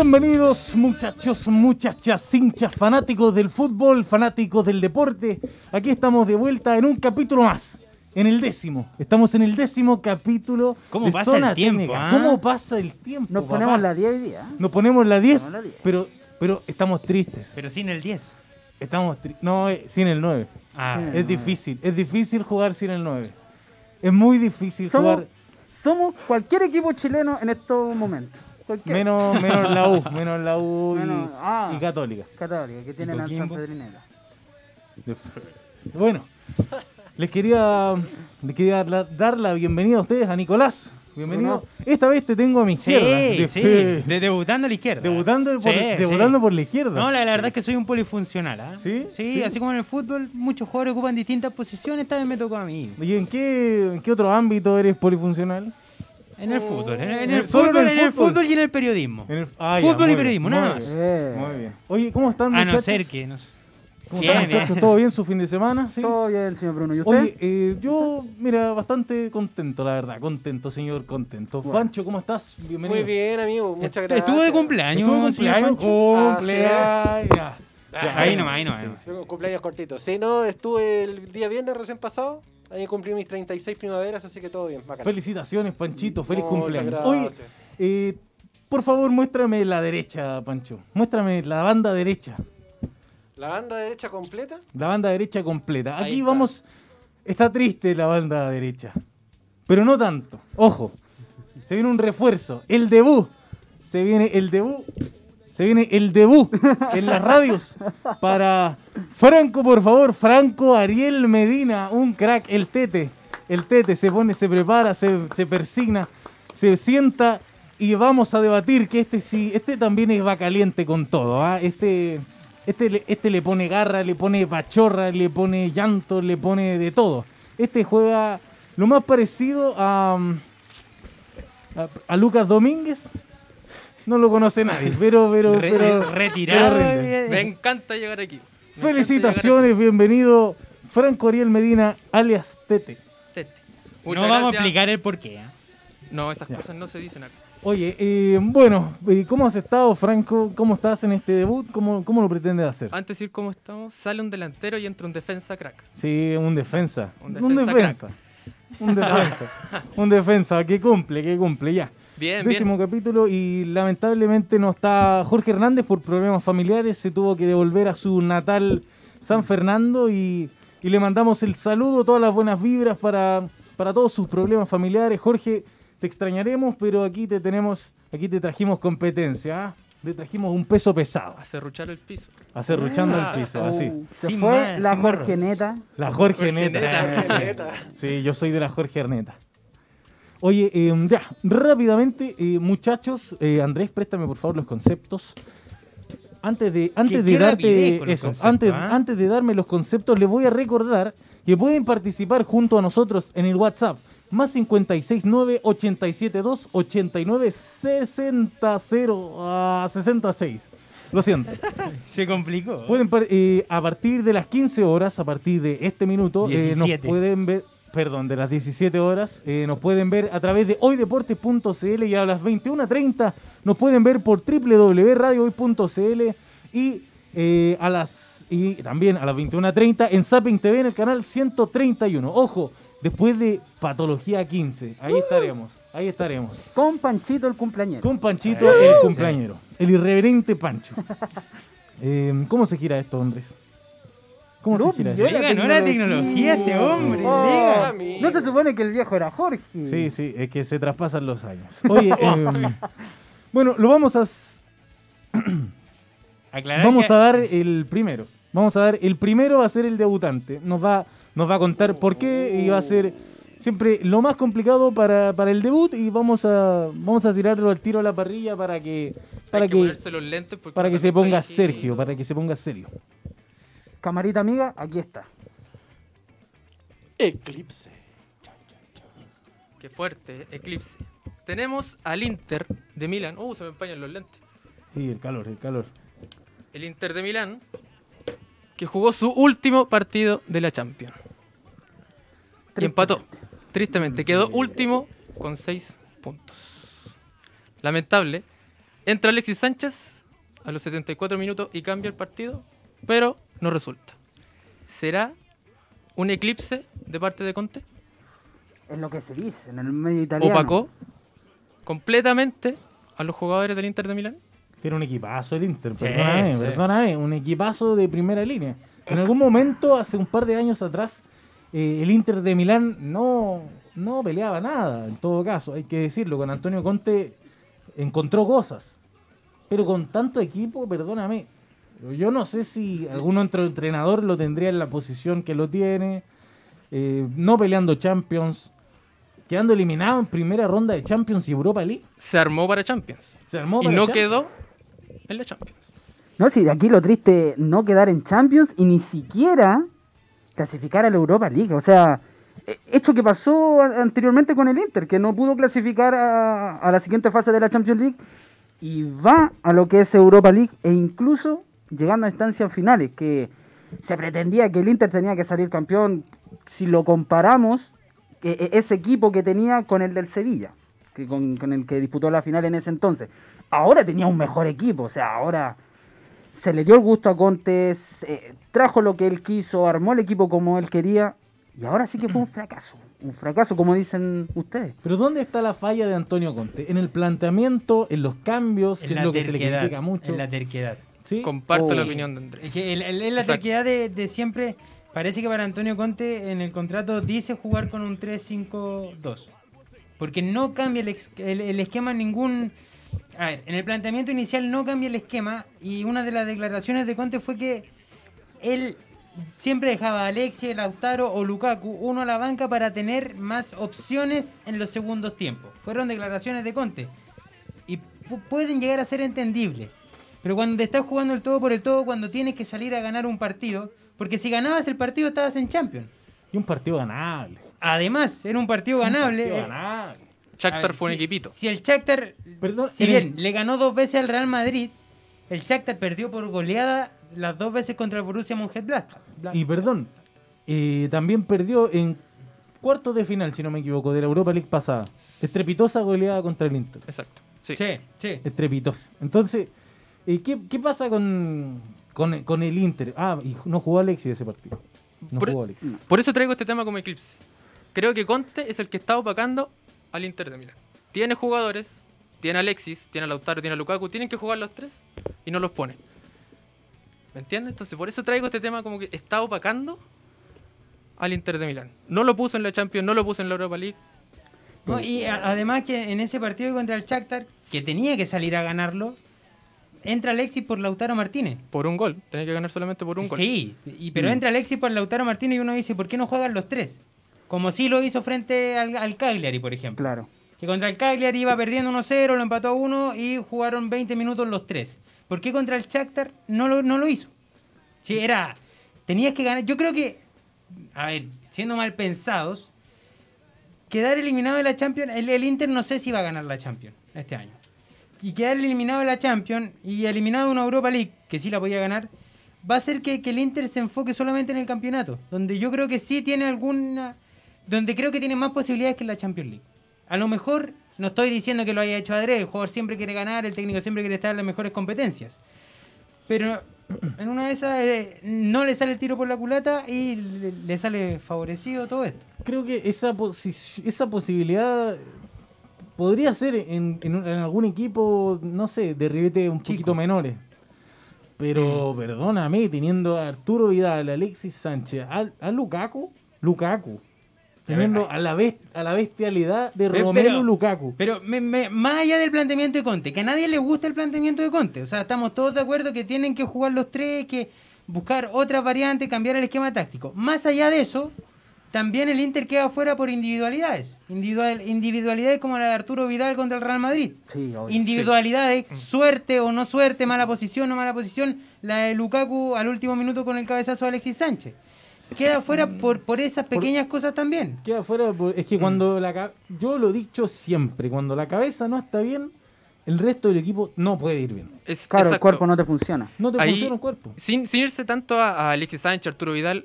Bienvenidos muchachos, muchachas, hinchas, fanáticos del fútbol, fanáticos del deporte. Aquí estamos de vuelta en un capítulo más, en el décimo. Estamos en el décimo capítulo ¿Cómo de pasa Zona el tiempo, ah? ¿Cómo pasa el tiempo? Nos papá? ponemos la 10 hoy día. Nos ponemos la 10, Ponemos la 10. pero, pero estamos tristes. Pero sin el 10. Estamos tri- No, eh, sin el 9. Ah. Es difícil, es difícil jugar sin el 9. Es muy difícil Somos, jugar somos cualquier equipo chileno en estos momentos. Cualquier. menos, menos la U, menos la U y, Menos- ah. y Católica. Católica, que tienen al San. Pedrinera. Bueno, les quería, les quería la- dar la bienvenida a ustedes, a Nicolás. Bienvenido. Esta vez te tengo a mi sí, izquierda. de sí, de debutando a la izquierda. debutando por, Sí, debutando sí. por la izquierda. No, la, la verdad es que soy un polifuncional. ¿ah? ¿Sí? ¿Sí? Sí. así como en el fútbol, muchos jugadores ocupan distintas posiciones, esta vez me tocó a mí. ¿Y en qué, en qué otro ámbito eres polifuncional? En el fútbol, en el, en el solo fútbol, en el en el fútbol. fútbol y en el periodismo. En el- ah, Fútbol y periodismo, bien, nada más. bien, Muy bien. Oye, ¿cómo están, A muchachos? no ser que... No sé. ¿Cómo Bien, están, bien. muchachos? ¿Todo bien su fin de semana? ¿Sí? Todo bien, señor Bruno. ¿Y usted? Oye, eh, yo, mira, bastante contento, la verdad. Contento, señor, contento. Pancho, ¿cómo estás? Bienvenido. Muy bien, amigo. Muchas gracias. Estuvo de cumpleaños. Estuvo de cumpleaños. Ya, Ahí nomás, ahí nomás. Tengo cumpleaños cortitos. Sí, no, estuve el día viernes recién pasado. Ahí cumplí mis 36 primaveras, así que todo bien. Bacán. Felicitaciones, Panchito. Feliz Muchas cumpleaños. gracias. Oye, eh, por favor, muéstrame la derecha, Pancho. Muéstrame la banda derecha. La banda derecha completa. La banda derecha completa. Aquí está. vamos. Está triste la banda derecha. Pero no tanto. Ojo. Se viene un refuerzo. El debut. Se viene el debut. Se viene el debut en las radios para Franco, por favor. Franco Ariel Medina. Un crack. El tete. El tete se pone, se prepara, se, se persigna, se sienta y vamos a debatir que este sí, este también es va caliente con todo. ¿ah? Este, este, este le pone garra, le pone pachorra, le pone llanto, le pone de todo. Este juega lo más parecido a, a, a Lucas Domínguez. No lo conoce nadie, pero, pero, Re- pero- retirado. pero eh, Me encanta llegar aquí. Me Felicitaciones, bienvenido Franco Ariel Medina, alias Tete. Tete. No vamos a explicar el porqué. ¿ah? No, esas cosas no se dicen acá. Oye, eh, bueno, eh, ¿cómo has estado, Franco? ¿Cómo estás en este debut? ¿Cómo, cómo lo pretendes hacer? Antes de decir cómo estamos, sale un delantero y entra un defensa crack. Sí, un defensa. Un Un defensa. defensa Un defensa. un defensa que cumple, que cumple, ya. Bien, Décimo capítulo y lamentablemente no está Jorge Hernández por problemas familiares. Se tuvo que devolver a su natal San Fernando y, y le mandamos el saludo, todas las buenas vibras para, para todos sus problemas familiares. Jorge, te extrañaremos, pero aquí te tenemos, aquí te trajimos competencia. ¿ah? Te trajimos un peso pesado. A cerruchar el piso. Acerruchando el piso, así. Uh, se Sin fue más, la. Jorgeneta. La Jorge Jorge. Sí, yo soy de la Jorge Arneta. Oye, eh, ya, rápidamente, eh, muchachos, eh, Andrés, préstame por favor los conceptos. Antes de, antes de darte eso, conceptos, antes, ¿ah? antes de darme los conceptos, les voy a recordar que pueden participar junto a nosotros en el WhatsApp. Más 569 872 89 60 a 66. Lo siento. Se complicó. Pueden eh, a partir de las 15 horas, a partir de este minuto, eh, nos 17. pueden ver, perdón, de las 17 horas, eh, nos pueden ver a través de hoydeportes.cl y a las 21.30 nos pueden ver por www.radiohoy.cl y eh, a las y también a las 21.30 en Zapping TV en el canal 131. Ojo, después de Patología 15, ahí estaremos, ahí estaremos. Con Panchito el cumpleañero. Con Panchito, el cumpleañero. El irreverente Pancho. Eh, ¿Cómo se gira esto, Andrés? ¿Cómo No, se gira ganó la tecnología este hombre. Oh, no se supone que el viejo era Jorge. Sí, sí, es que se traspasan los años. Oye, eh, bueno, lo vamos a... Aclarar Vamos que- a dar el primero. Vamos a dar el primero va a ser el debutante. Nos va, nos va a contar por qué y va a ser siempre lo más complicado para, para el debut y vamos a vamos a tirarlo al tiro a la parrilla para que para Hay que, que, ponerse los lentes porque para que se ponga Sergio, para que se ponga serio. Camarita amiga, aquí está. Eclipse. Qué fuerte, Eclipse. Tenemos al Inter de Milán. Uh, se me empañan los lentes. Sí, el calor, el calor. El Inter de Milán, que jugó su último partido de la Champions. Y empató. Tristemente, quedó último con seis puntos. Lamentable. Entra Alexis Sánchez a los 74 minutos y cambia el partido, pero no resulta. ¿Será un eclipse de parte de Conte? Es lo que se dice en el medio italiano. ¿Opacó completamente a los jugadores del Inter de Milán? Tiene un equipazo el Inter, Sí, perdóname, sí. perdóname, un equipazo de primera línea. En algún momento, hace un par de años atrás, eh, el Inter de Milán no, no peleaba nada, en todo caso, hay que decirlo, con Antonio Conte encontró cosas, pero con tanto equipo, perdóname, pero yo no sé si algún otro entrenador lo tendría en la posición que lo tiene, eh, no peleando Champions, quedando eliminado en primera ronda de Champions y Europa League. Se armó para Champions. Se armó Y para no Champions. quedó en la Champions. No, sí, aquí lo triste no quedar en Champions y ni siquiera clasificar a la Europa League. O sea, eh, hecho que pasó anteriormente con el Inter, que no pudo clasificar a, a la siguiente fase de la Champions League y va a lo que es Europa League e incluso llegando a instancias finales, que se pretendía que el Inter tenía que salir campeón si lo comparamos eh, eh, ese equipo que tenía con el del Sevilla, que con, con el que disputó la final en ese entonces. Ahora tenía un mejor equipo, o sea, ahora se le dio el gusto a Conte, se- trajo lo que él quiso, armó el equipo como él quería, y ahora sí que fue un fracaso. Un fracaso, como dicen ustedes. Pero ¿dónde está la falla de Antonio Conte? En el planteamiento, en los cambios, que En es lo que se le critica mucho. En la terquedad. ¿Sí? Comparto Oh. la opinión de Es Andrés. que el- el- el- la terquedad de, de siempre. Parece que para Antonio Conte en el contrato dice jugar con un 3-5-2. Porque no cambia el, el- el esquema en ningún. A ver, en el planteamiento inicial no cambia el esquema. Y una de las declaraciones de Conte fue que él siempre dejaba a Alexia, Lautaro o Lukaku uno a la banca para tener más opciones en los segundos tiempos. Fueron declaraciones de Conte y pu- pueden llegar a ser entendibles. Pero cuando te estás jugando el todo por el todo, cuando tienes que salir a ganar un partido, porque si ganabas el partido estabas en Champions. Y un partido ganable. Además, era un partido ganable. Partido eh, ganable. a Shakhtar ver, fue un si- equipito. Si el Shakhtar, Perdón, si en bien el- le ganó dos veces al Real Madrid, el Shakhtar perdió por goleada las dos veces contra el Borussia Mönchengladbach. Y perdón, eh, también perdió en cuartos de final, si no me equivoco, de la Europa League pasada. Estrepitosa goleada contra el Inter. Exacto. Sí. Sí, sí. Estrepitosa. Entonces, eh, ¿qué, qué pasa con, con, con el Inter? Ah, y no jugó Alexis ese partido. No Por- jugó Alexis. Por eso traigo este tema como eclipse. Creo que Conte es el que está opacando al Inter de Milán. Tiene jugadores, tiene a Alexis, tiene a Lautaro, tiene a Lukaku, tienen que jugar los tres y no los pone. ¿Me entiendes? Entonces por eso traigo este tema como que está opacando al Inter de Milán. No lo puso en la Champions, no lo puso en la Europa League. No, y a- además que en ese partido contra el Shakhtar, que tenía que salir a ganarlo, entra Alexis por Lautaro Martínez. Por un gol. Tenía que ganar solamente por un gol. Sí, y, pero entra Alexis por Lautaro Martínez y uno dice, ¿por qué no juegan los tres? Como sí lo hizo frente al, al Cagliari, por ejemplo. Claro. Que contra el Cagliari iba perdiendo 1-0, lo empató a 1 y jugaron 20 minutos los tres. ¿Por qué contra el Shakhtar no lo, no lo hizo? Sí, era... Tenías que ganar... Yo creo que, a ver, siendo mal pensados, quedar eliminado de la Champions, el, el Inter no sé si va a ganar la Champions este año. Y quedar eliminado de la Champions y eliminado de una Europa League, que sí la podía ganar, va a hacer que, el Inter se enfoque solamente en el campeonato. Donde yo creo que sí tiene alguna... Donde creo que tiene más posibilidades que en la Champions League. A lo mejor, no estoy diciendo que lo haya hecho Adré, el jugador siempre quiere ganar, el técnico siempre quiere estar en las mejores competencias. Pero en una de esas eh, no le sale el tiro por la culata y le, le sale favorecido todo esto. Creo que esa, posi- esa posibilidad podría ser en, en algún equipo, no sé, de ribete un Chico. poquito menores. Pero perdóname, teniendo a Arturo Vidal, a Alexis Sánchez, a, a Lukaku, Lukaku. Teniendo a la, bes- a la bestialidad de Pero- Romelu pero- Lukaku. Pero me- me- más allá del planteamiento de Conte, que a nadie le gusta el planteamiento de Conte. O sea, estamos todos de acuerdo que tienen que jugar los tres, que buscar otras variantes, cambiar el esquema táctico. Más allá de eso, también el Inter queda fuera por individualidades. Individual, individualidades como la de Arturo Vidal contra el Real Madrid. Sí, obvio. Individualidades, suerte o no suerte, mala posición o mala posición. La de Lukaku al último minuto con el cabezazo de Alexis Sánchez. Queda fuera por, por esas pequeñas cosas también. Queda fuera, por- es que cuando la ca- yo lo he dicho siempre, cuando la cabeza no está bien, el resto del equipo no puede ir bien. Es, Claro, el cuerpo no te funciona. No te Ahí- funciona el cuerpo. Sin, sin irse tanto a, a Alexis Sánchez, Arturo Vidal,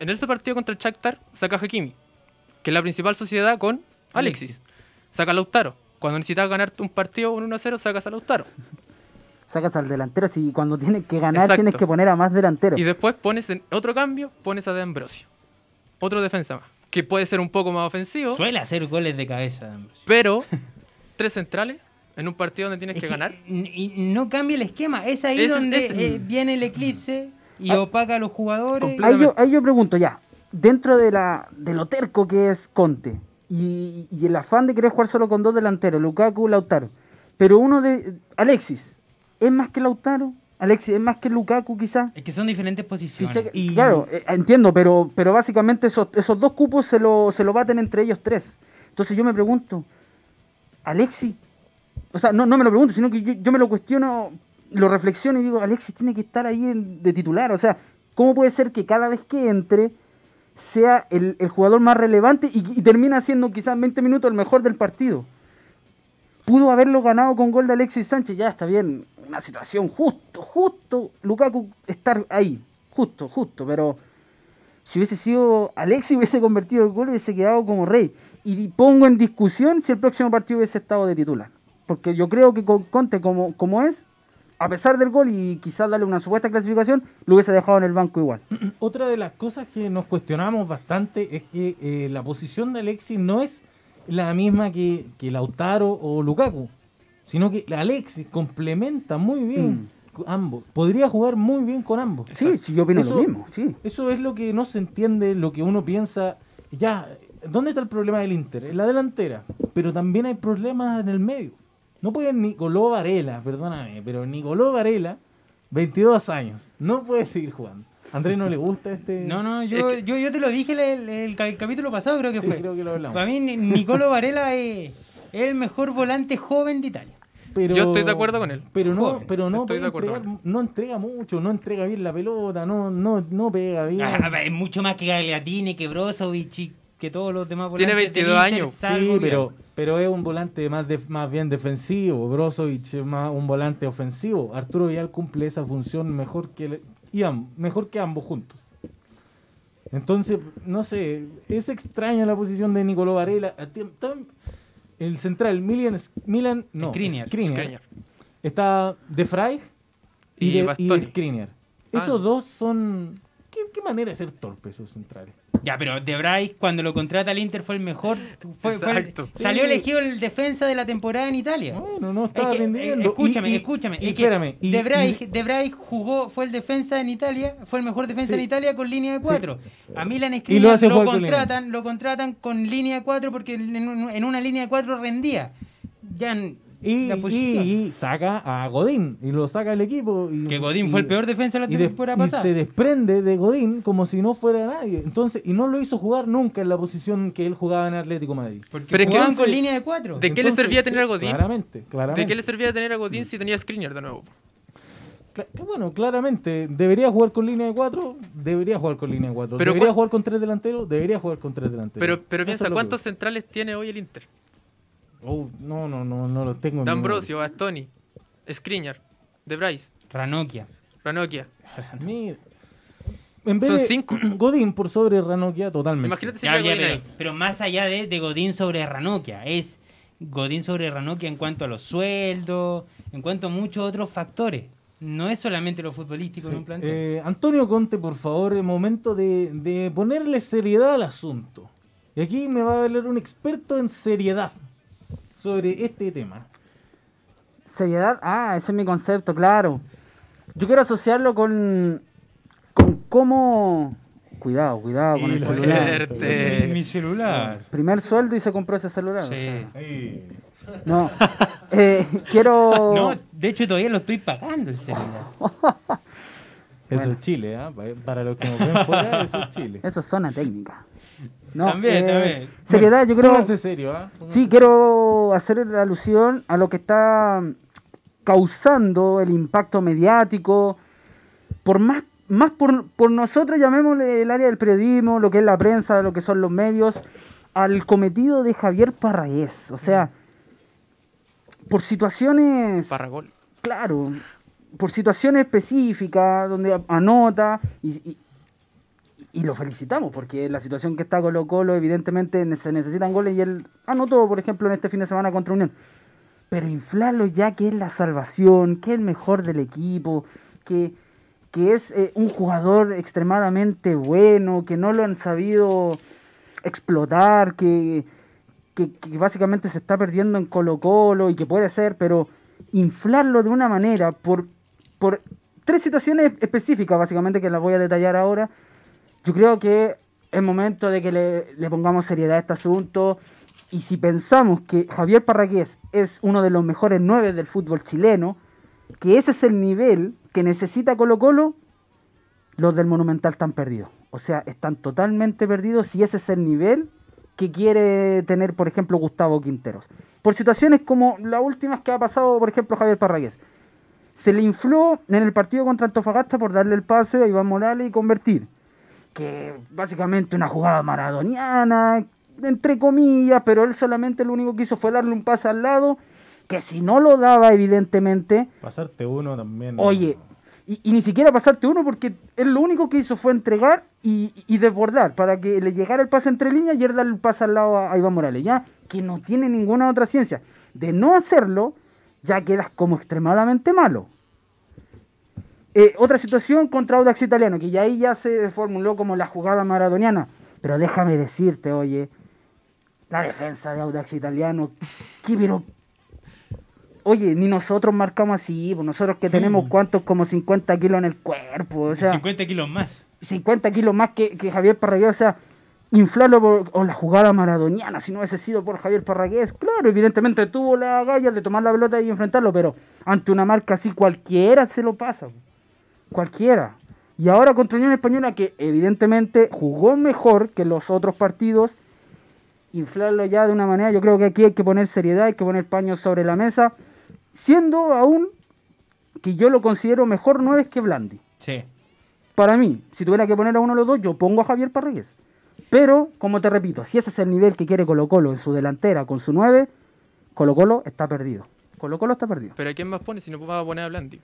en ese partido contra el Shakhtar saca a Hakimi, que es la principal sociedad con Alexis. Saca a Lautaro, Cuando necesitas ganar un partido un 1-0, sacas a Lautaro. Sacas al delantero, si cuando tienes que ganar Exacto. tienes que poner a más delanteros. Y después pones en otro cambio, pones a De Ambrosio. Otro defensa más. Que puede ser un poco más ofensivo, Suele hacer goles de cabeza. Ambrosio. pero tres centrales en un partido donde tienes Es que que ganar. Y no cambia el esquema. Es ahí donde eh, viene el eclipse y Ah. opaca a los jugadores. Ahí yo, ahí yo pregunto ya, dentro de, la, de lo terco que es Conte y, y el afán de querer jugar solo con dos delanteros, Lukaku, Lautaro, pero uno de Alexis, ¿es más que Lautaro? Alexis, ¿es más que Lukaku quizás? Es que son diferentes posiciones. Y- Claro, eh, entiendo, pero, pero básicamente esos, esos dos cupos se lo, se lo baten entre ellos tres. Entonces yo me pregunto, Alexis, o sea, no, no me lo pregunto, sino que yo, yo me lo cuestiono, lo reflexiono y digo, Alexis tiene que estar ahí de titular. O sea, ¿cómo puede ser que cada vez que entre sea el, jugador más relevante y, y termina siendo quizás en 20 minutos el mejor del partido? Pudo haberlo ganado con gol de Alexis Sánchez, ya está bien, una situación justo, justo, Lukaku estar ahí, justo, justo, pero si hubiese sido Alexis hubiese convertido el gol y hubiese quedado como rey. Y pongo en discusión si el próximo partido hubiese estado de titular. Porque yo creo que con Conte como, como es, a pesar del gol y quizás darle una supuesta clasificación, lo hubiese dejado en el banco igual. Otra de las cosas que nos cuestionamos bastante es que eh, la posición de Alexis no es la misma que, que Lautaro o Lukaku, sino que Alexis complementa muy bien con ambos. Podría jugar muy bien con ambos. Sí, sí, yo opino Eso- lo mismo, sí. Eso es lo que no se entiende, lo que uno piensa. Ya, ¿dónde está el problema del Inter? En la delantera. Pero también hay problemas en el medio. No puede Nicolò Varela, perdóname, pero Nicolò Varela, 22 años, no puede seguir jugando. ¿A Andrés no le gusta este.? No, no, yo, Es que- yo, yo te lo dije el, el- el ca- el capítulo pasado, creo que Sí, fue. creo que lo hablamos. Para mí, Ni- Nicolo Varela es, el mejor volante joven de Italia. Pero, Yo estoy de acuerdo con él. Pero no, Joven. pero no, puede entregar- no entrega mucho, no entrega bien la pelota, no, no, no pega bien. Ah, es mucho más que Gagliardini, que Brozovic y que todos los demás Tiene volantes del 22 Inter, años. Sí, pero, pero es un volante más, def- más bien defensivo. Brozovic es más un volante ofensivo. Arturo Vidal cumple esa función mejor que, el- y am- mejor que ambos juntos. Entonces, no sé, es extraña la posición de Nicolò Varela. El central, Milan, Milan no, Skriniar. Skriniar. Skriniar. Está De Frey y, Y de, de. Ah. Esos dos son... ¿Qué, qué manera de ser torpes esos centrales? Ya, pero De Vrij, cuando lo contrata el Inter, fue el mejor. Fue, fue el- Exacto. salió Sí. elegido el defensa de la temporada en Italia. Bueno, no Es estaba que, rindiendo. eh, escúchame, Y- escúchame. y es que espérame. de, y- De Vrij jugó, fue el defensa en Italia, fue el mejor defensa Sí. en Italia con línea de cuatro. A Milan Y lo lo, contratan, lo contratan con línea de cuatro porque en, un- en una línea de cuatro rendía. Ya Y, saca a Godín y lo saca el equipo. Y, que Godín y- fue el peor defensa de la y, des- temporada y se desprende de Godín como si no fuera nadie. Entonces, y no lo hizo jugar nunca en la posición que él jugaba en Atlético Madrid. Porque Pero es que entonces- con línea de cuatro. ¿De qué le servía tener a Godín? Claramente, claramente. ¿De qué le servía tener a Godín si tenía Skriniar de nuevo? Bueno, claramente, debería jugar con línea de cuatro, debería jugar con línea de cuatro. Pero debería cua- jugar con tres delanteros, debería jugar con tres delanteros. Pero, piensa, ¿cuántos centrales tiene hoy el Inter? Oh, no, no, no, no los tengo. D'Ambrosio, Bastoni, Skriniar, De Bryce, Ranocchia. Ranocchia. Mira. En vez Son de cinco. Godín por sobre Ranocchia, totalmente. Imagínate si Ya, ya, Godín pero, ahí. pero más allá de, de Godín sobre Ranocchia, es Godín sobre Ranocchia en cuanto a los sueldos, en cuanto a muchos otros factores. No es solamente lo futbolístico Sí. en un plantel. Eh, Antonio Conte, por favor, momento de, de ponerle seriedad al asunto. Y aquí me va a hablar un experto en seriedad sobre este tema. Seriedad, ah, ese es mi concepto, claro. Yo quiero asociarlo con, con cómo... Cuidado, cuidado con Y el celular. Suerte. mi celular. Primer sueldo y se compró ese celular. o Sí. sea. No, eh, quiero... No, de hecho todavía lo estoy pagando el celular. Eso Bueno. es Chile, ¿ah? Pa- Para los que nos ven fuera, eso es Chile. Eso es zona técnica. No, También, eh, también. Seriedad, yo creo... Pónganse serio, ¿ah? Sí, quiero hacer la alusión a lo que está causando el impacto mediático, por más, más por, por nosotros, llamémosle el área del periodismo, lo que es la prensa, lo que son los medios, al cometido de Javier Parragués. O sea, por situaciones... Parragol. Claro, por situaciones específicas, donde anota y, y- y lo felicitamos, porque la situación que está Colo Colo, evidentemente se necesitan goles y él anotó, por ejemplo, en este fin de semana contra Unión. Pero inflarlo ya que es la salvación, que es el mejor del equipo, que, que es eh, un jugador extremadamente bueno, que no lo han sabido explotar, que, que, que básicamente se está perdiendo en Colo Colo y que puede ser, pero inflarlo de una manera por, por tres situaciones específicas, básicamente, que las voy a detallar ahora, yo creo que es momento de que le, le pongamos seriedad a este asunto. Y si pensamos que Javier Parragués es uno de los mejores nueve del fútbol chileno, que ese es el nivel que necesita Colo Colo, los del Monumental están perdidos. O sea, están totalmente perdidos si ese es el nivel que quiere tener, por ejemplo, Gustavo Quinteros. Por situaciones como las últimas que ha pasado, por ejemplo, Javier Parragués. Se le infló en el partido contra Antofagasta por darle el pase a Iván Morales y convertir. Que básicamente una jugada maradoniana, entre comillas, pero él solamente lo único que hizo fue darle un pase al lado, que si no lo daba, evidentemente, Pasarte uno también. ¿no? Oye, y, y ni siquiera pasarte uno porque él lo único que hizo fue entregar y, y desbordar para que le llegara el pase entre líneas y él darle el pase al lado a, a Iván Morales, ya que no tiene ninguna otra ciencia. De no hacerlo, ya quedas como extremadamente malo. Eh, otra situación contra Audax Italiano, que ya ahí ya se formuló como la jugada maradoniana. Pero déjame decirte, oye, la defensa de Audax Italiano, ¿qué pero Oye, ni nosotros marcamos así, pues nosotros que tenemos cuántos como 50 kilos en el cuerpo, o sea, 50 kilos más. 50 kilos más que, que Javier Parragués, o sea, inflarlo por o la jugada maradoniana, si no hubiese sido por Javier Parragués, claro, evidentemente tuvo la galla de tomar la pelota y enfrentarlo, pero ante una marca así cualquiera se lo pasa, cualquiera. Y ahora contra Unión Española, que evidentemente jugó mejor que los otros partidos, inflarlo ya de una manera, yo creo que aquí hay que poner seriedad, hay que poner paños sobre la mesa, siendo aún que yo lo considero mejor nueve que Blandi. Sí. Para mí, si tuviera que poner a uno de los dos, yo pongo a Javier Parragués. Pero, como te repito, si ese es el nivel que quiere Colo Colo en su delantera con su 9, Colo Colo está perdido. Colo Colo está perdido. Pero ¿a quién más pone si no vas a poner a Blandi?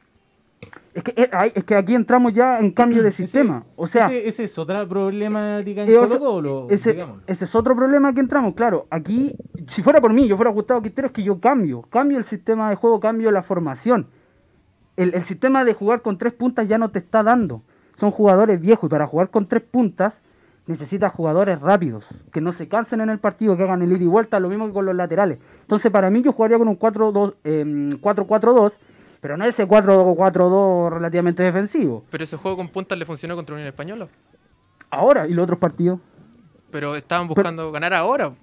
Es que, eh, es que aquí entramos ya en cambio de Ese- sistema. O sea, ese, ese es otra problemática en o Colo sea, Colo, ese, ese es otro problema que entramos. Claro, aquí, si fuera por mí, yo fuera Gustavo Quintero, es que yo cambio. Cambio el sistema de juego, cambio la formación. El, el sistema de jugar con tres puntas ya no te está dando. Son jugadores viejos y para jugar con tres puntas necesitas jugadores rápidos, que no se cansen en el partido, que hagan el ida y vuelta, lo mismo que con los laterales. Entonces, para mí, yo jugaría con un 4-2, em, 4-4-2, pero no ese 4-4-2 relativamente defensivo. Pero ese juego con puntas le funcionó contra Unión Española. Ahora, ¿y los otros partidos? Pero estaban buscando ganar ahora.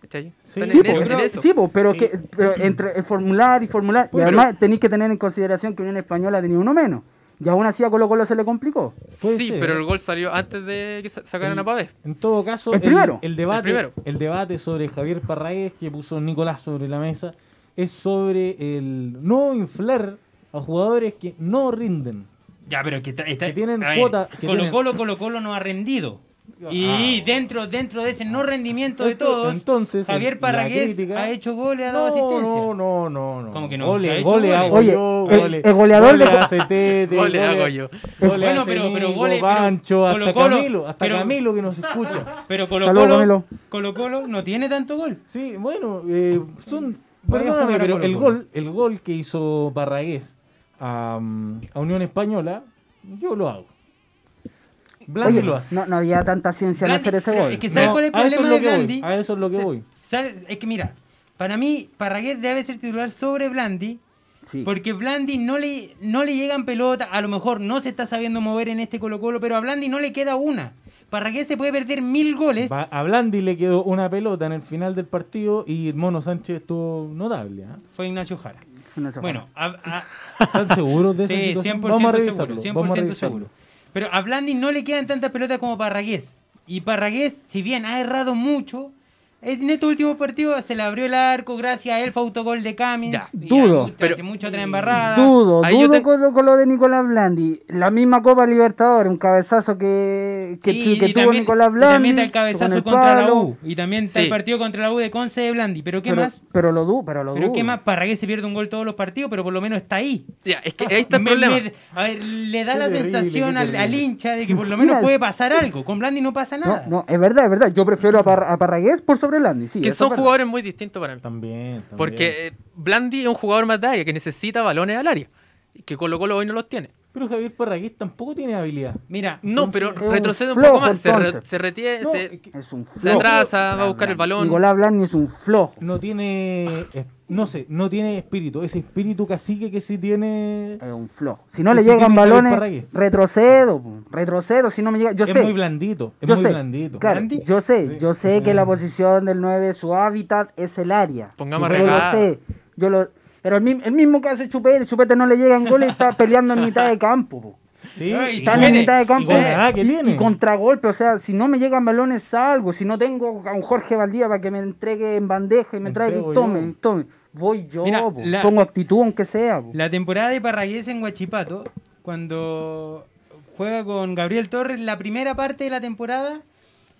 ¿Cachai? Sí, sí, pues, pero- en eso. Sí, pues, pero, Sí. que, pero entre formular y formular. Pues, y además tenéis que tener en consideración que Unión Española tenía uno menos. Y aún así a Colo Colo se le complicó. Puede Sí, ser. pero el gol salió antes de que sa- sacaran a Pavés. En todo caso, El primero. el, debate, El primero. el debate sobre Javier Parragués que puso Nicolás sobre la mesa es sobre el no inflar a jugadores que no rinden. Ya, pero que, está, está- Que tienen ver, cuota- que Colo, tienen- Colo Colo Colo no ha rendido. Y Ah. dentro, dentro de ese no rendimiento de todos, entonces, Javier Parragués crítica- ha hecho goles, ha dado No, asistencia. no, no, no, no. ¿Cómo que no? Se ha Goles, hecho goles goles. hago Oye, yo, el- goles, el goleador goles de- hace Tete, Goles hago yo. Bueno, pero- pero pero Pancho, hasta Colo Camilo, hasta pero- Camilo que nos escucha. Pero Colo Colo, Camilo. Colo Colo no tiene tanto gol. Sí, bueno, eh, son. Perdóname, pero el gol, el gol que hizo Parragués a, mm, a Unión Española, yo lo hago. Blandi Oye, lo hace. no, no había tanta ciencia en Blandi- hacer ese gol. es que ¿sabes No, cuál es el a eso problema es lo de que voy, Blandi? a eso es lo que voy. ¿sabes? Es que mira, para mí Parragués debe ser titular sobre Blandi. Sí. Porque Blandi no le, no le llegan pelota, a lo mejor no se está sabiendo mover en este Colo Colo, pero a Blandi no le queda una. Parragués se puede perder mil goles. Va- A Blandi le quedó una pelota en el final del partido y el Mono Sánchez estuvo notable. ¿ah? Fue Ignacio Jara. Bueno, a- a- ¿Están seguros de esa sí, situación? 100% Vamos a seguro, revisarlo. 100% Vamos a revisarlo. seguro. Pero a Blandi no le quedan tantas pelotas como Parragués. Y Parragués, si bien ha errado mucho, En estos últimos partidos se le abrió el arco, gracias a él fue autogol de Camis. Ya. y Dudo. Pero- hace mucho otra embarrada. Dudo, Ahí yo dudo te- con, lo, con lo de Nicolás Blandi. La misma Copa Libertadores, un cabezazo que, que, Sí, que y tuvo también- Nicolás y Blandi. también está el con cabezazo el contra la. U. Y también está el Sí. partido contra la U de Conce de Blandi. Pero ¿qué pero, más? Pero lo dudo, pero lo Pero dudo. ¿qué más? Parragués se pierde un gol todos los partidos, pero por lo menos está ahí. Ya, es que ahí está el Me- problema. me- a ver, le da Qué la terrible, sensación al, hincha de que por lo menos Mira, puede pasar algo. Con Blandi no pasa No, nada. no, es verdad, es verdad. Yo prefiero a, Par- a Parragués por sobre Blandi. Sí, que son verdad. jugadores muy distintos para mí. También, también. Porque eh, Blandi es un jugador más de área que necesita balones al área. y Que Colo Colo hoy no los tiene. Pero Javier Parragués tampoco tiene habilidad. Mira, No, pero retrocede un flojo, poco más. Se, re- se retiene, No, se, es un se flojo. atrasa, va a buscar el balón. Nicolás Blandi es un flojo. no tiene, no sé, no tiene espíritu. Ese espíritu cacique que sí tiene... Es un flojo. Si no le llegan balones, retrocedo. Retrocedo, si no me llega. Yo es sé. muy blandito, es yo muy sé, blandito. Claro, ¿Blandi? yo sé, Sí. yo sé que la posición del 9, su hábitat es el área. Pongamos yo a lo regar. sé. Yo lo, pero el, mi- el mismo que hace Chupete, Chupete no le llegan goles y está peleando en mitad de campo. po. Sí, Ay, y Está en mitad de y campo. con la que y- tiene. y contragolpe, o sea, si no me llegan balones salgo, si no tengo a un Jorge Valdía para que me entregue en bandeja y me Me traiga y tome, yo. tome. Voy yo, Mira, po. la- pongo actitud aunque sea. po. La temporada de Parragués en Huachipato, cuando juega con Gabriel Torres, la primera parte de la temporada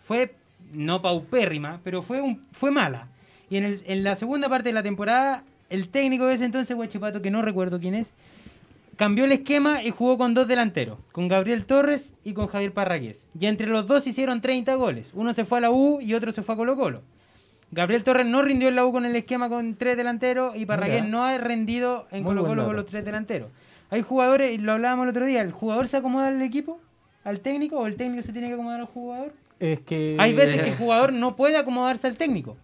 fue no paupérrima, pero fue, un, fue mala. Y en, el- en la segunda parte de la temporada, el técnico de ese entonces Huachipato, que no recuerdo quién es, cambió el esquema y jugó con dos delanteros, con Gabriel Torres y con Javier Parragués. Y entre los dos hicieron 30 goles. Uno se fue a la U y otro se fue a Colo Colo. Gabriel Torres no rindió en la U con el esquema con tres delanteros y Parragués Mira. no ha rendido en Muy Colo Colo con los tres delanteros. Hay jugadores, y lo hablábamos el otro día, ¿el jugador se acomoda al equipo? ¿Al técnico? ¿O el técnico se tiene que acomodar al jugador? Es que... Hay veces que el jugador no puede acomodarse al técnico.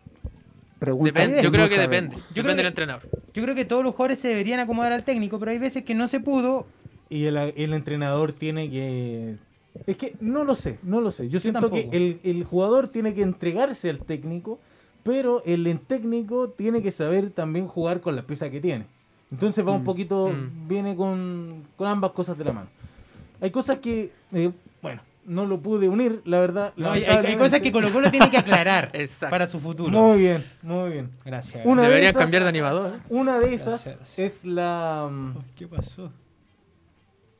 Pregunta Depende, yo creo que depende. Yo depende creo del que- entrenador. Yo creo que todos los jugadores se deberían acomodar al técnico, pero hay veces que no se pudo. Y el, el entrenador tiene que... Es que no lo sé, no lo sé. Yo, siento que el, el jugador tiene que entregarse al técnico, pero el técnico tiene que saber también jugar con las piezas que tiene. Entonces va un poquito, Mm. viene con, con ambas cosas de la mano. Hay cosas que, eh, no lo pude unir, la verdad. No, hay, cosas que Colo Colo tiene que aclarar para su futuro. Muy bien, muy bien. Gracias. Una de Deberían esas- cambiar de animador. ¿eh? Una de esas Gracias. es la... mm, ¿Qué pasó?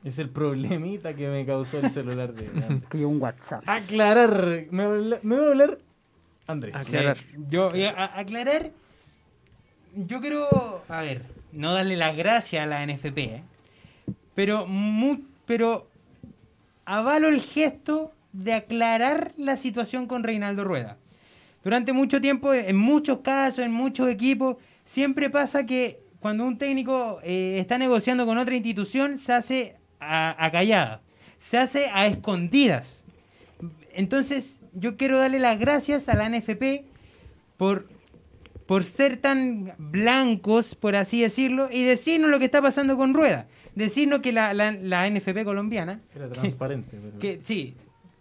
Es el problemita que me causó el celular de... Que llegó un WhatsApp. aclarar. Me, va a hablar- me va a hablar Andrés. Aclarar. Sí, yo, eh, a- aclarar, yo quiero, a ver, no darle las gracias a la NFP, ¿eh? pero, mu- pero avalo el gesto de aclarar la situación con Reinaldo Rueda. Durante mucho tiempo, en muchos casos, en muchos equipos, siempre pasa que cuando un técnico eh, está negociando con otra institución, se hace a, a callada, se hace a escondidas. Entonces, yo quiero darle las gracias a la NFP por, por ser tan blancos, por así decirlo, y decirnos lo que está pasando con Rueda. Decirnos que la, la- la NFP colombiana, Era transparente. pero- que sí,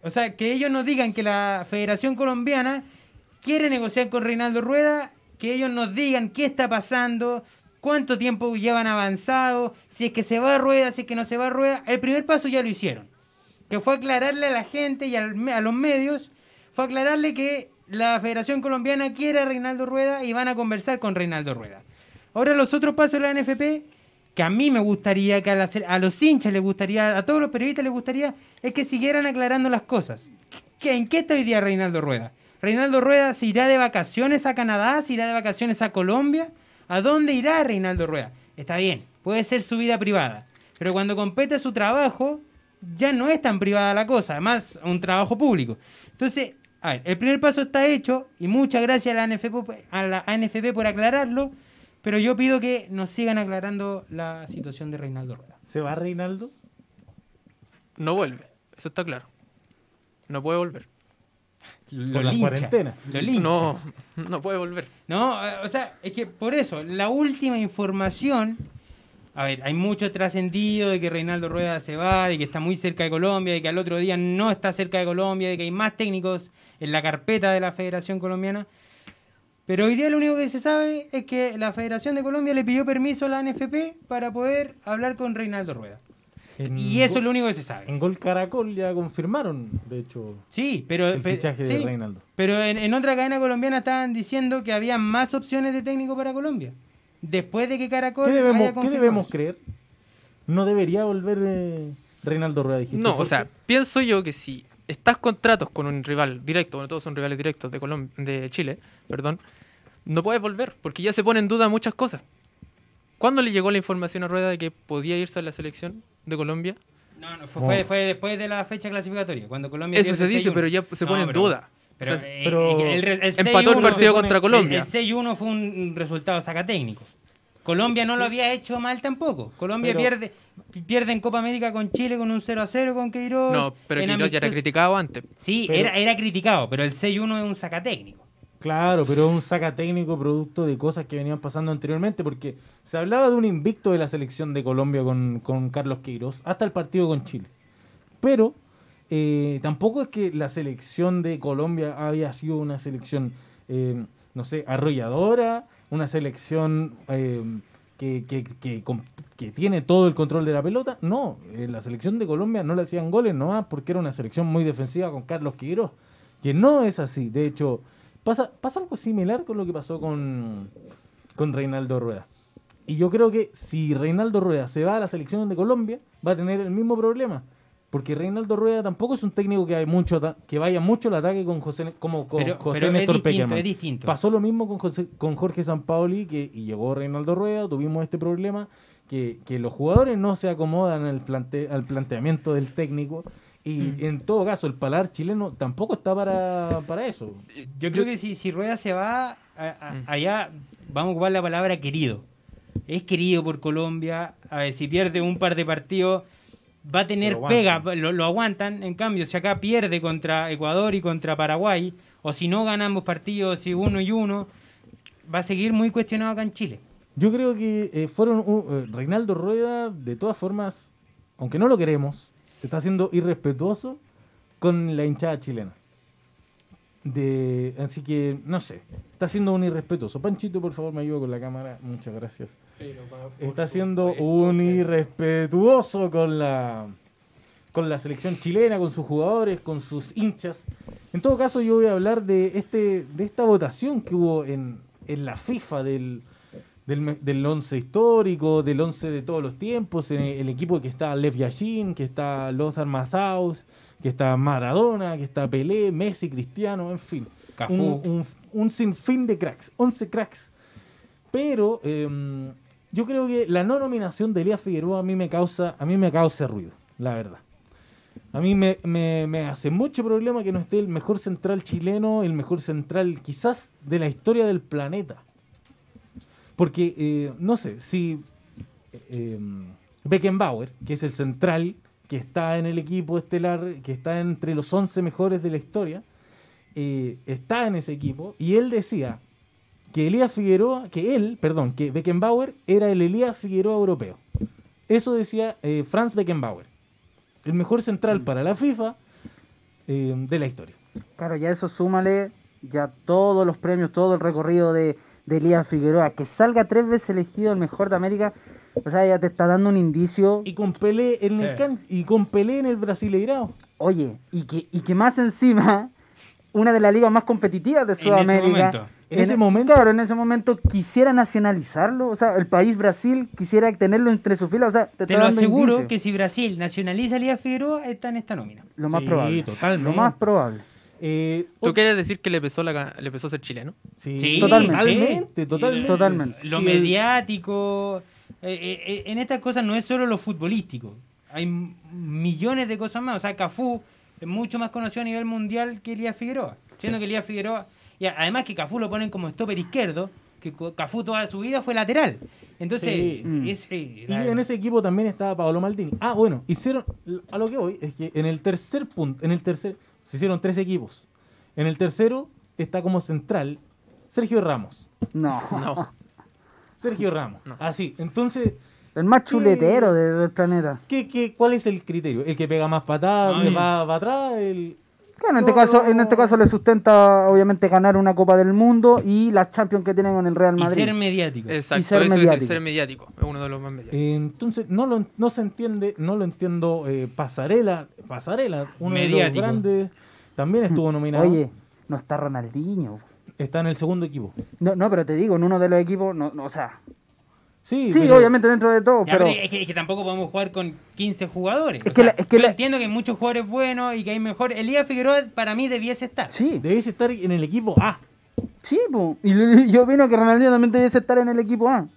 o sea, que ellos nos digan que la Federación Colombiana quiere negociar con Reinaldo Rueda, que ellos nos digan qué está pasando, cuánto tiempo llevan avanzado, si es que se va a Rueda, si es que no se va a Rueda. El primer paso ya lo hicieron, que fue aclararle a la gente y al a los medios, fue aclararle que la Federación Colombiana quiere a Reinaldo Rueda y van a conversar con Reinaldo Rueda. Ahora los otros pasos de la NFP, que a mí me gustaría, que a, las- a los hinchas les gustaría, a todos los periodistas les gustaría, es que siguieran aclarando las cosas. ¿Qué- ¿En qué está hoy día Reinaldo Rueda? Reinaldo Rueda se irá de vacaciones a Canadá, se irá de vacaciones a Colombia. ¿A dónde irá Reinaldo Rueda? Está bien, puede ser su vida privada, pero cuando compete su trabajo, ya no es tan privada la cosa, además un trabajo público. Entonces, a ver, el primer paso está hecho y muchas gracias a la NFP, a la ANFP por aclararlo, pero yo pido que nos sigan aclarando la situación de Reinaldo Rueda. ¿Se va Reinaldo? No vuelve. Eso está claro. No puede volver. Lo la lincha, cuarentena. Lo lincha. No, no puede volver. No, o sea, es que por eso, la última información. A ver, hay mucho trascendido de que Reinaldo Rueda se va, de que está muy cerca de Colombia, de que al otro día no está cerca de Colombia, de que hay más técnicos en la carpeta de la Federación Colombiana. Pero hoy día lo único que se sabe es que la Federación de Colombia le pidió permiso a la NFP para poder hablar con Reinaldo Rueda. En Y eso Gol- es lo único que se sabe. En Gol Caracol ya confirmaron, de hecho, Sí, pero, el pe- fichaje de sí, Reinaldo. pero en, en otra cadena colombiana estaban diciendo que había más opciones de técnico para Colombia. Después de que Caracol ¿Qué debemos, haya ¿qué confirmado. debemos creer? ¿No debería volver eh, Reinaldo Rueda? dijiste, No, o sea, pienso yo que si estás contratos con un rival directo, bueno, todos son rivales directos de, Colom- de Chile, perdón, no puedes volver, porque ya se pone en duda muchas cosas. ¿Cuándo le llegó la información a Rueda de que podía irse a la selección de Colombia? No, no, fue, No. fue, fue después de la fecha clasificatoria, cuando Colombia Eso se dice, 6-1. pero ya se No, pone en pero- duda. Pero, O sea, eh, pero el, el, el empató el 6-1 partido contra Colombia. El, el 6-1 fue un resultado saca técnico. Colombia no lo había hecho mal tampoco. Colombia Pero- pierde pierde en Copa América con Chile con un 0-0 con Queiroz. No, pero Queiroz ya era criticado antes. Sí, Pero- era, era criticado, pero el 6-1 es un saca técnico. Claro, pero un saca técnico producto de cosas que venían pasando anteriormente, porque se hablaba de un invicto de la selección de Colombia con, con Carlos Queiroz hasta el partido con Chile. Pero eh, tampoco es que la selección de Colombia había sido una selección, eh, no sé, arrolladora, una selección eh, que, que- que tiene todo el control de la pelota. No, eh, la selección de Colombia no le hacían goles nomás porque era una selección muy defensiva con Carlos Queiroz, que no es así. De hecho, pasa, pasa algo similar con lo que pasó con, con Reinaldo Rueda. Y yo creo que si Reinaldo Rueda se va a la selección de Colombia, va a tener el mismo problema. Porque Reinaldo Rueda tampoco es un técnico que, hay mucho que vaya mucho al ataque con José, como con Pero- José pero es Néstor distinto, es distinto. Pasó lo mismo con, José- con Jorge Sampaoli que, y llegó Reinaldo Rueda, tuvimos este problema, que, que los jugadores no se acomodan al, plante, al planteamiento del técnico. Y Mm. en todo caso, el paladar chileno tampoco está para, para eso. Yo creo que si, si Rueda se va a- a- Mm. allá, vamos a ocupar la palabra querido. Es querido por Colombia. A ver, si pierde un par de partidos, va a tener Lo pega, lo, lo aguantan. En cambio, si acá pierde contra Ecuador y contra Paraguay, o si no gana ambos partidos, si uno y uno, va a seguir muy cuestionado acá en Chile. Yo creo que eh, fueron un- eh, Reinaldo Rueda, de todas formas, aunque no lo queremos, está siendo irrespetuoso con la hinchada chilena. De, así que, no sé, está siendo un irrespetuoso. Panchito, por favor, me ayuda con la cámara. Muchas gracias. Está siendo un irrespetuoso con la con la selección chilena, con sus jugadores, con sus hinchas. En todo caso, yo voy a hablar de este de esta votación que hubo en, en la FIFA del del, del once histórico, del once de todos los tiempos, en el, el equipo que está Lev Yashin, que está Lothar Matthaus, que está Maradona, que está Pelé, Messi, Cristiano, en fin. Cafú. Un, un- un sinfín de cracks, 11 cracks. Pero em, yo creo que la no nominación de Elías Figueroa a mí me causa, a mí me causa ruido, la verdad. A mí me, me- me hace mucho problema que no esté el mejor central chileno, el mejor central quizás de la historia del planeta. Porque, eh, no sé, si eh, em, Beckenbauer, que es el central que está en el equipo estelar, que está entre los 11 mejores de la historia, eh, está en ese equipo, y él decía que Elías Figueroa, que él, perdón, que Beckenbauer era el Elías Figueroa europeo. Eso decía eh, Franz Beckenbauer, el mejor central para la FIFA eh, de la historia. Claro, ya eso súmale ya todos los premios, todo el recorrido de, de Elías Figueroa, que salga tres veces elegido el mejor de América, o sea, ya te está dando un indicio. Y con Pelé en el Sí. can y con Pelé en el Brasileirao. Oye, y que, y que más encima, una de las ligas más competitivas de ese Sudamérica. momento. En ese momento- Claro, en ese momento quisiera nacionalizarlo. O sea, el país Brasil quisiera tenerlo entre sus filas. O sea, te, Te está lo dando aseguro que si Brasil nacionaliza a Elías Figueroa, está en esta nómina. Lo más Sí, probable. totalmente. Lo más probable. Eh, ¿Tú quieres decir que le pesó, la, le pesó ser chileno? Sí, Sí, Totalmente. totalmente, totalmente. Totalmente. Lo mediático. Eh, eh, en estas cosas no es solo lo futbolístico. Hay millones de cosas más. O sea, Cafú es mucho más conocido a nivel mundial que Elías Figueroa. Siendo que Elías Figueroa. Y además que Cafú lo ponen como stopper izquierdo. Que Cafú toda su vida fue lateral. Entonces, Sí. Mm. es, eh, Y la- en ese equipo también estaba Paolo Maldini. Ah, bueno, hicieron. A lo que voy es que en el tercer punto, en el tercer, se hicieron tres equipos. En el tercero está como central Sergio Ramos. No. No. Sergio Ramos. No. Así. Entonces, El más chuletero de- del planeta. ¿qué, qué, cuál es el criterio? ¿El que pega más patadas, No, que va para atrás? El... Claro, en este, No, caso, no. en este caso le sustenta obviamente ganar una Copa del Mundo y la Champions que tienen con el Real Y Madrid. ser mediático. Exacto, ser eso es mediático. el ser mediático. Es uno de los más mediáticos. Eh, entonces, no, lo, no se entiende, no lo entiendo. eh, Pasarela, Pasarela, uno de Mediático. los grandes, también estuvo nominado. Oye, no está Ronaldinho. Está en el segundo equipo. No, no, pero te digo, en uno de los equipos, no, no, o sea, Sí, sí, pero- obviamente dentro de todo, Ya, pero pero es, que, es que tampoco podemos jugar con 15 jugadores. Es O que sea, la- es que yo la- entiendo que hay muchos jugadores buenos y que hay mejor. Elías Figueroa para mí debiese estar. sí, Debes estar en el equipo A. sí, po. y yo opino que Ronaldinho también debiese estar en el equipo A.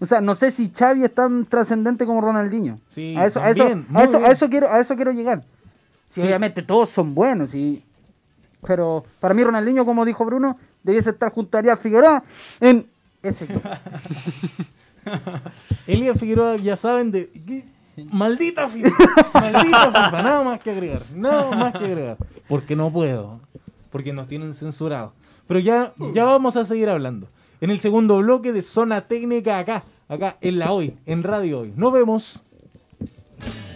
O sea, no sé si Xavi es tan trascendente como Ronaldinho. Sí, a eso, a eso, también, a eso, a eso quiero, a eso quiero llegar. Sí, Sí. obviamente todos son buenos, y pero para mí Ronaldinho, como dijo Bruno, debiese estar junto a Ariel Figueroa en ese equipo. Elías Figueroa, ya saben, de. ¿qué? Maldita FIFA. Maldita FIFA. Nada más que agregar. Nada más que agregar. Porque no puedo. Porque nos tienen censurados. Pero ya, ya vamos a seguir hablando. En el segundo bloque de Zona Técnica acá. Acá en la hoy. En Radio Hoy. Nos vemos.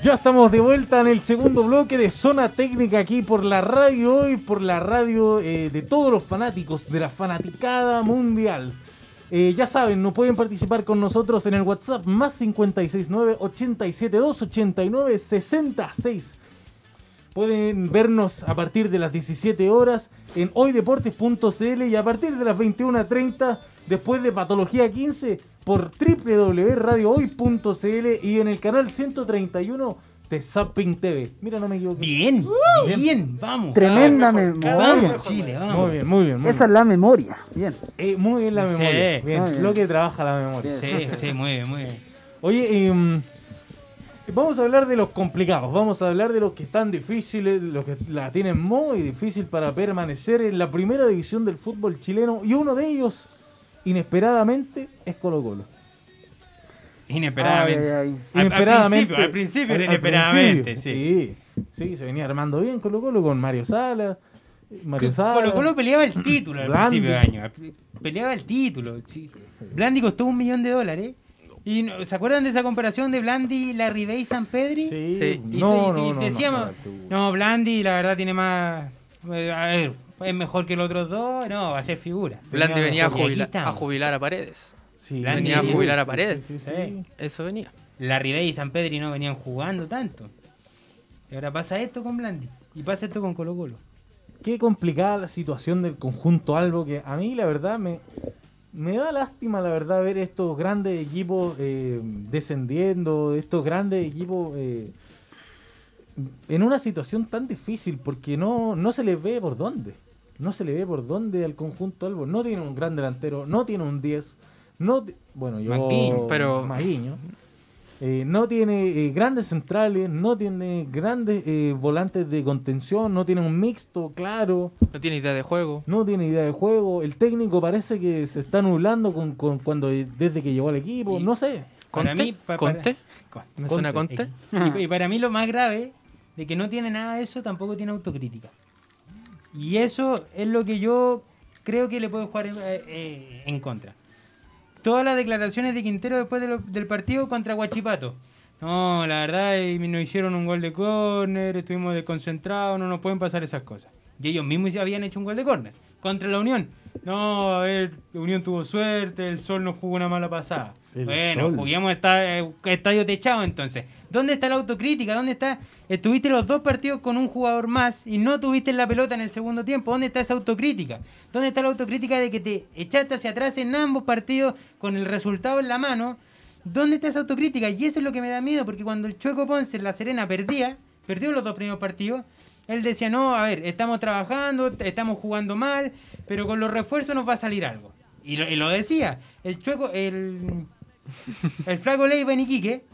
Ya estamos de vuelta en el segundo bloque de Zona Técnica aquí por la radio hoy, por la radio eh, de todos los fanáticos, de la fanaticada mundial. Eh, ya saben, no pueden participar con nosotros en el WhatsApp más 569 872 89 66. Pueden vernos a partir de las 17 horas en hoydeportes.cl y a partir de las 21.30 después de Patología 15 por www.radiohoy.cl y en el canal 131 de Zapping TV. Mira, no me equivoco. Bien, bien, vamos. Tremenda Vamos, memoria. Chile, vamos. Muy bien, muy bien. Muy Esa es la memoria. Bien. Eh, muy bien la Sí. memoria. Bien, Muy bien. lo que trabaja la memoria. Sí, sí, muy bien, muy bien. Oye, em, vamos a hablar de los complicados, vamos a hablar de los que están difíciles, los que la tienen muy difícil para permanecer en la primera división del fútbol chileno y uno de ellos, inesperadamente, es Colo Colo. Inesperadamente. Ay, ay, ay. Al- Inesperadamente. Al principio, al principio al- era al inesperadamente, principio, sí. sí. Sí, se venía armando bien Colo Colo con Mario Sala. Mario Sala. Colo Colo peleaba el título al Blandi. principio de año. Peleaba el título. sí. Blandi costó un millón de dólares. ¿Y no- se acuerdan de esa comparación de Blandi, la Ribey y San Pedri? Sí, Sí. Y- no, y- no, y no, decíamos, no, no, Blandi la verdad tiene más... eh, A ver, es mejor que los otros dos, no, va a ser figura. Blandi Tenía- venía a jubilar, a jubilar a Paredes. Sí, Blandi Venía a jubilar a Paredes. sí, sí, Sí. sí. Eso venía. La Ribey y San Pedri no venían jugando tanto. Y ahora pasa esto con Blandi. Y pasa esto con Colo Colo. Qué complicada la situación del conjunto Albo, que a mí la verdad me, me da lástima la verdad ver estos grandes equipos eh, descendiendo, estos grandes equipos eh, en una situación tan difícil, porque no, no se les ve por dónde. No se le ve por dónde al conjunto Albo. No tiene un gran delantero, no tiene un 10. No, bueno, yo Maguiño, pero-. Eh, no tiene eh, grandes centrales, no tiene grandes eh, volantes de contención, no tiene un mixto claro, No tiene idea de juego. no tiene idea de juego. El técnico parece que se está nublando con, con- cuando desde que llegó al equipo, Y- no sé. Para ¿Conte? mí, pa- para- ¿Conte? Conte. ¿Me suena Conte. Conte? Y, y para mí lo más grave de que no tiene nada de eso, tampoco tiene autocrítica. Y eso es lo que yo creo que le puede jugar en, eh, eh, en contra. Todas las declaraciones de Quintero después del partido contra Guachipato. No, la verdad, nos hicieron un gol de córner, estuvimos desconcentrados, no nos pueden pasar esas cosas. Y ellos mismos habían hecho un gol de córner contra la Unión. No, a ver, la Unión tuvo suerte, el Sol nos jugó una mala pasada. El bueno, juguemos esta, eh, estadio techado entonces. ¿Dónde está la autocrítica? ¿Dónde está? Estuviste los dos partidos con un jugador más y no tuviste la pelota en el segundo tiempo. ¿Dónde está esa autocrítica? ¿Dónde está la autocrítica de que te echaste hacia atrás en ambos partidos con el resultado en la mano? ¿Dónde está esa autocrítica? Y eso es lo que me da miedo, porque cuando el Chueco Ponce en La Serena perdía, perdió los dos primeros partidos, él decía, no, a ver, estamos trabajando, estamos jugando mal, pero con los refuerzos nos va a salir algo. Y lo, y lo decía, el Chueco, el, el flaco Leiva en Iquique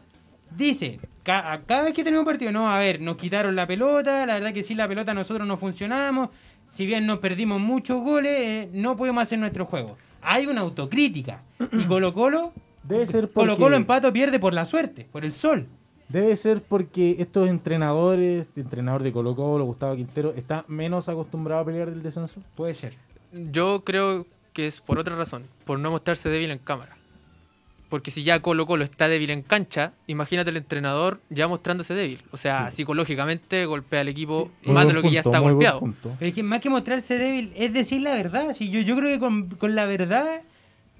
dice, cada vez que tenemos un partido, no, a ver, nos quitaron la pelota, la verdad que sí, la pelota nosotros no funcionamos, si bien nos perdimos muchos goles, eh, no podemos hacer nuestro juego. Hay una autocrítica. Y Colo Colo, Debe ser Colo porque, Colo empate o pierde por la suerte, por el sol. Debe ser porque estos entrenadores, el entrenador de Colo Colo, Gustavo Quintero, está menos acostumbrado a pelear del descenso. Puede ser. Yo creo que es por otra razón, por no mostrarse débil en cámara. Porque si ya Colo Colo está débil en cancha, imagínate el entrenador ya mostrándose débil. O sea, psicológicamente golpea al equipo Muy más de lo que ya está golpeado. Pero es que más que mostrarse débil es decir la verdad. Si yo, yo creo que con, con la verdad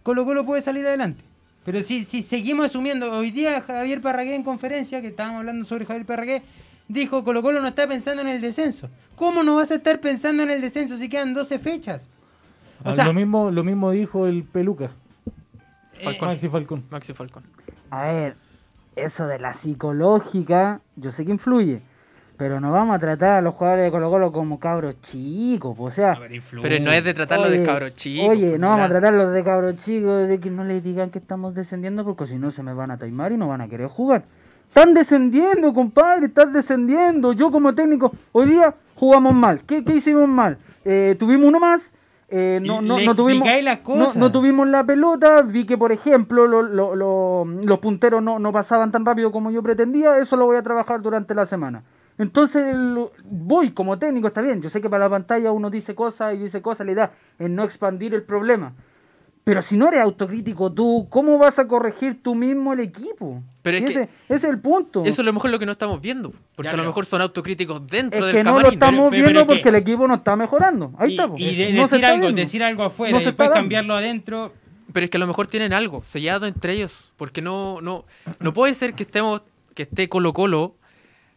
Colo Colo puede salir adelante. Pero si, si seguimos asumiendo, hoy día Javier Parragué en conferencia, que estábamos hablando sobre Javier Parragué, dijo Colo Colo no está pensando en el descenso. ¿Cómo no vas a estar pensando en el descenso si quedan 12 fechas? O Ah, sea- lo, mismo, lo mismo dijo el Peluca, Falcón. Maxi Falcón. Maxi Falcón. A ver, eso de la psicológica, yo sé que influye. Pero no vamos a tratar a los jugadores de Colo Colo como cabros chicos. O sea, Pero no es de tratarlo de cabros chicos. Oye, pues, no vamos a tratarlos de cabros chicos, de que no les digan que estamos descendiendo, porque si no se me van a taimar y no van a querer jugar. Están descendiendo, compadre, estás descendiendo. Yo como técnico, hoy día jugamos mal. ¿Qué, qué hicimos mal? Eh, tuvimos uno más. eh, no, no, no tuvimos, no, tuvimos la pelota. Vi que, por ejemplo, lo- lo- lo- los punteros no, no pasaban tan rápido como yo pretendía. Eso lo voy a trabajar durante la semana. Entonces lo- voy como técnico, está bien. Yo sé que para la pantalla uno dice cosas y dice cosas, la idea es no expandir el problema. Pero si no eres autocrítico tú, ¿cómo vas a corregir tú mismo el equipo? Pero es Y que- ese, ese es el punto. Eso es lo mejor lo que no estamos viendo. Porque Ya, a lo mejor son autocríticos dentro es del que no camarín. lo estamos Pero- pero- viendo pero porque que- el equipo no está mejorando. Ahí y, está. po. y de- No se decir, algo, viendo. decir algo afuera No y después cambiarlo adentro. Pero es que a lo mejor tienen algo sellado entre ellos. Porque no, no, no puede ser que estemos, que esté Colo Colo,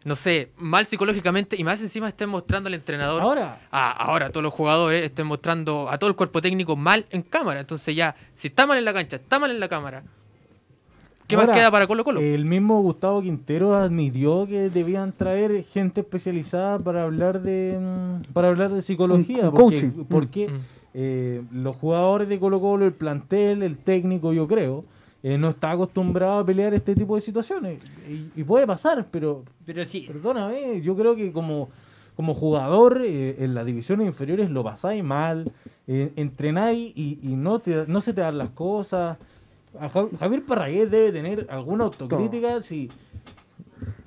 no sé, mal psicológicamente y más encima estén mostrando al entrenador. Ahora, a- ahora todos los jugadores estén mostrando a todo el cuerpo técnico mal en cámara. Entonces ya, si está mal en la cancha, está mal en la cámara. ¿Qué ahora, más queda para Colo Colo? El mismo Gustavo Quintero admitió que debían traer gente especializada para hablar de mm, para hablar de psicología, Un- un porque, coaching. porque Mm. eh, los jugadores de Colo Colo, el plantel, el técnico, yo creo, eh, no está acostumbrado a pelear este tipo de situaciones y, y puede pasar, pero Pero sí, Perdóname, yo creo que como, como jugador eh, en las divisiones inferiores lo pasáis mal, eh, entrenáis y, y no, te, no se te dan las cosas. A Javier Parragués debe tener alguna autocrítica si...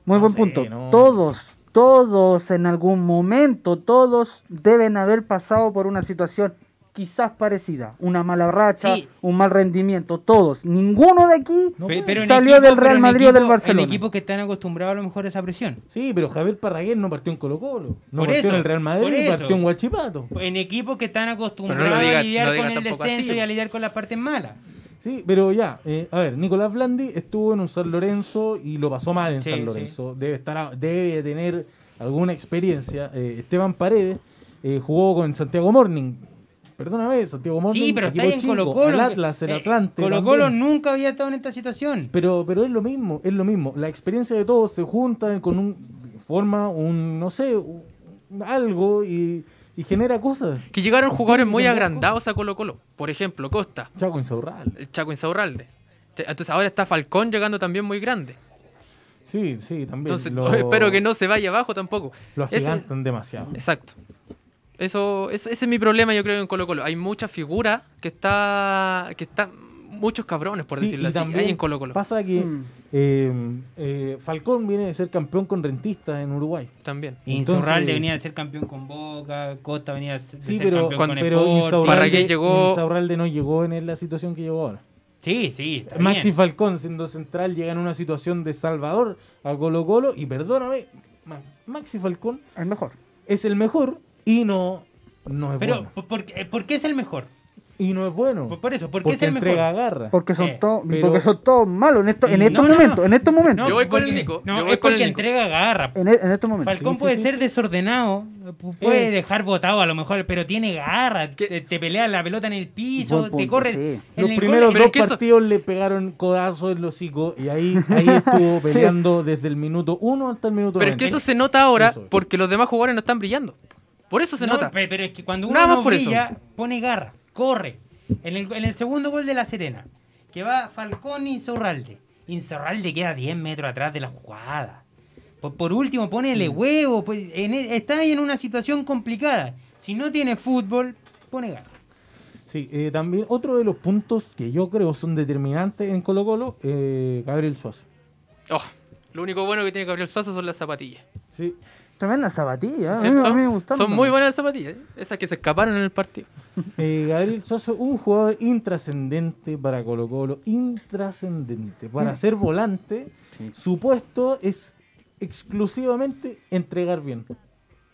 Muy No buen sé, punto. no. Todos, todos en algún momento, todos deben haber pasado por una situación quizás parecida. Una mala racha, Sí. un mal rendimiento. Todos. Ninguno de aquí No pero en Salió equipo- del Real Madrid o del Barcelona. En equipos que están acostumbrados a lo mejor a esa presión. Sí, pero Javier Parragués no partió en Colo Colo, no Por partió eso, en el Real Madrid, partió en Guachipato. En equipos que están acostumbrados no diga- a lidiar no con el descenso así, y a lidiar con las partes malas. Sí, pero ya, eh, a ver, Nicolás Blandi estuvo en un San Lorenzo y lo pasó mal en Sí, San sí. Lorenzo. Debe estar, a- debe tener alguna experiencia. Eh, Esteban Paredes eh, jugó con Santiago Morning. Perdóname, Santiago Morning. Sí, pero está en chico, Colo Colo. El Atlas, el Atlante. Colo Colo también. nunca había estado en esta situación. Pero, pero es lo mismo, es lo mismo. La experiencia de todos se juntan con un forma un, no sé, un- algo y, y genera cosas. Que llegaron jugadores muy agrandados a Colo Colo. Por ejemplo, Costa, Chaco Insaurral. el Chaco Insaurralde. Entonces ahora está Falcón llegando también muy grande. Sí, sí, también. Entonces Lo- espero que no se vaya abajo tampoco. Lo Ese- agigantan demasiado. Exacto. Eso, eso- ese es mi problema, yo creo, en Colo Colo. Hay mucha figura que está. que está. muchos cabrones, por Sí, decirlo y así, también en Colo Colo. Pasa que Mm. eh, eh, Falcón viene de ser campeón con rentistas en Uruguay. También. Insaurralde venía de ser campeón con Boca, Costa venía de ser Sí, ser pero, campeón cuando- con pero. Insaurralde, Parragués llegó- Insaurralde no llegó en la situación que llegó ahora. Sí, sí. Maxi bien. Falcón, siendo central, llega en una situación de Salvador a Colo Colo. Y perdóname, Ma- Maxi Falcón El mejor. es el mejor y no, no es Pero, bueno. ¿por, por qué- por qué es el mejor? Y no es bueno. Por, por eso, ¿por qué porque es el entrega mejor? garra. Porque son Eh, todos, pero- porque son todos malos en, esto, en estos no, momentos, no. en estos momentos. Yo voy con el Nico, No, yo voy es con el porque Nico. entrega garra. En, e- en estos momentos. Falcón Sí, sí, puede sí, ser sí. desordenado, pu- puede Es- dejar botado a lo mejor, pero tiene garra, te, te pelea la pelota en el piso, Buen te punto, corre. sí. en Los primeros dos eso- partidos le pegaron codazos en los hocico y ahí, ahí estuvo peleando desde el minuto 1 hasta el minuto Pero es que 90. eso se nota ahora Eso. porque los demás jugadores no están brillando. Por eso se No, nota. pe- pero es que cuando uno no brilla, pone garra, corre. En el, en el segundo gol de La Serena, que va Falcón y Insaurralde. Insaurralde queda 10 metros atrás de la jugada. Por, por último, ponele Mm. huevo. Pues, en e- está ahí en una situación complicada. Si no tiene fútbol, pone garra. Sí, eh, también otro de los puntos que yo creo son determinantes en Colo Colo, eh, Gabriel Suazo. Oh, lo único bueno que tiene Gabriel Suazo son las zapatillas. Sí. Tremenda zapatilla. A mí, ¿Cierto? a mí me gustaron. Son muy buenas las zapatillas. ¿eh? Esas que se escaparon en el partido. Eh, Gabriel Soso, un jugador intrascendente para Colo Colo, intrascendente. Para ser volante, su puesto es exclusivamente entregar bien